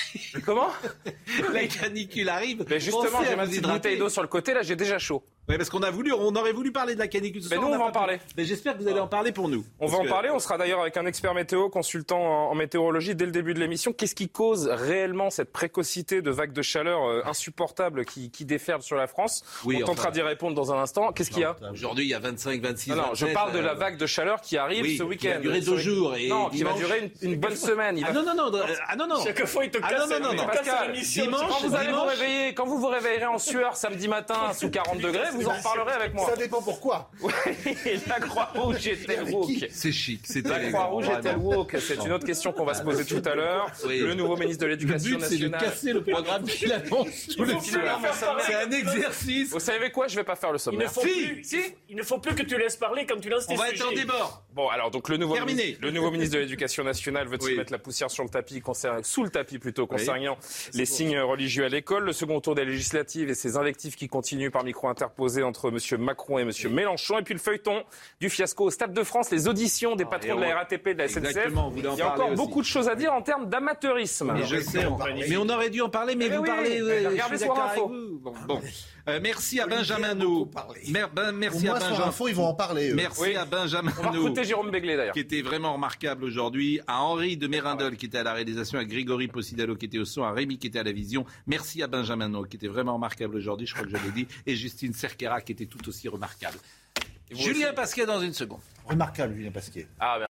Comment? La canicule arrive. Mais justement, j'ai ma petite bouteille d'eau sur le côté, là j'ai déjà chaud. Oui, parce qu'on a voulu, on aurait voulu parler de la canicule. ce Mais soir, nous, on n'a va en parler. Mais j'espère que vous allez en parler pour nous. On va en que- parler, on sera d'ailleurs avec un expert météo, consultant en, météorologie dès le début de l'émission. Qu'est-ce qui cause réellement cette précocité de vagues de chaleur euh, insupportables qui, qui déferlent sur la France? Oui, On tentera enfin, d'y répondre dans un instant. Qu'est-ce qu'il y a? Aujourd'hui, il y a 25, 26 non, non, je 27, parle de la euh, vague de chaleur qui arrive oui, ce qui week-end. va durer deux jours et non, qui va durer une, une bonne semaine. Il Ah non, non, non, ah non, non. Chaque fois, il te Ah casse. non, non, non, non. Pascal, l'émission. dimanche, Quand vous allez vous réveiller, quand vous vous réveillerez en sueur samedi matin sous 40 degrés, vous en reparlerez avec moi. Ça dépend pourquoi. Oui, la Croix-Rouge est-elle woke C'est chic, c'est La Croix-Rouge vraiment. est-elle woke C'est une autre question qu'on va se poser tout à l'heure. Le nouveau ministre de l'Éducation but, c'est de nationale. casser le programme qu'il. C'est un exercice. Vous savez quoi Je vais pas faire le Il ne sommaire. faut plus, il ne faut plus que tu laisses parler quand tu lances tes On va être en débord. Bon, alors donc le nouveau, Terminé. le nouveau ministre de l'Éducation nationale veut-il Oui. mettre la poussière sur le tapis, concernant- sous le tapis plutôt, concernant les signes religieux à l'école. Le second tour des législatives et ses invectives qui continuent par micro interposé entre M. Macron et M. Mélenchon. Et puis le feuilleton du fiasco au Stade de France, les auditions des patrons de la RATP et de la SNCF. Il y a encore aussi. beaucoup de choses à dire en termes d'amateurisme. Mais je sais, on- mais on aurait dû en parler, mais Eh vous oui, parlez. mais je regardez d'accord Info. Bon, bon. Euh, merci à Benjamin parlé. Mer- ben, merci à moi, sur Benjamin. l'info, ils vont en parler. eux. Merci Oui. à Benjamin On va recruter Jérôme Béglé d'ailleurs. qui était vraiment remarquable aujourd'hui, à Henri de Mérindol qui était à la réalisation, à Grégory Possidalo qui était au son, à Rémi qui était à la vision. Merci à Benjamin No qui était vraiment remarquable aujourd'hui, je crois que je l'ai dit, et Justine Cerquera qui était tout aussi remarquable. Julien. Pasquet dans une seconde. Remarquable, Julien Pasquier. Ah, merci.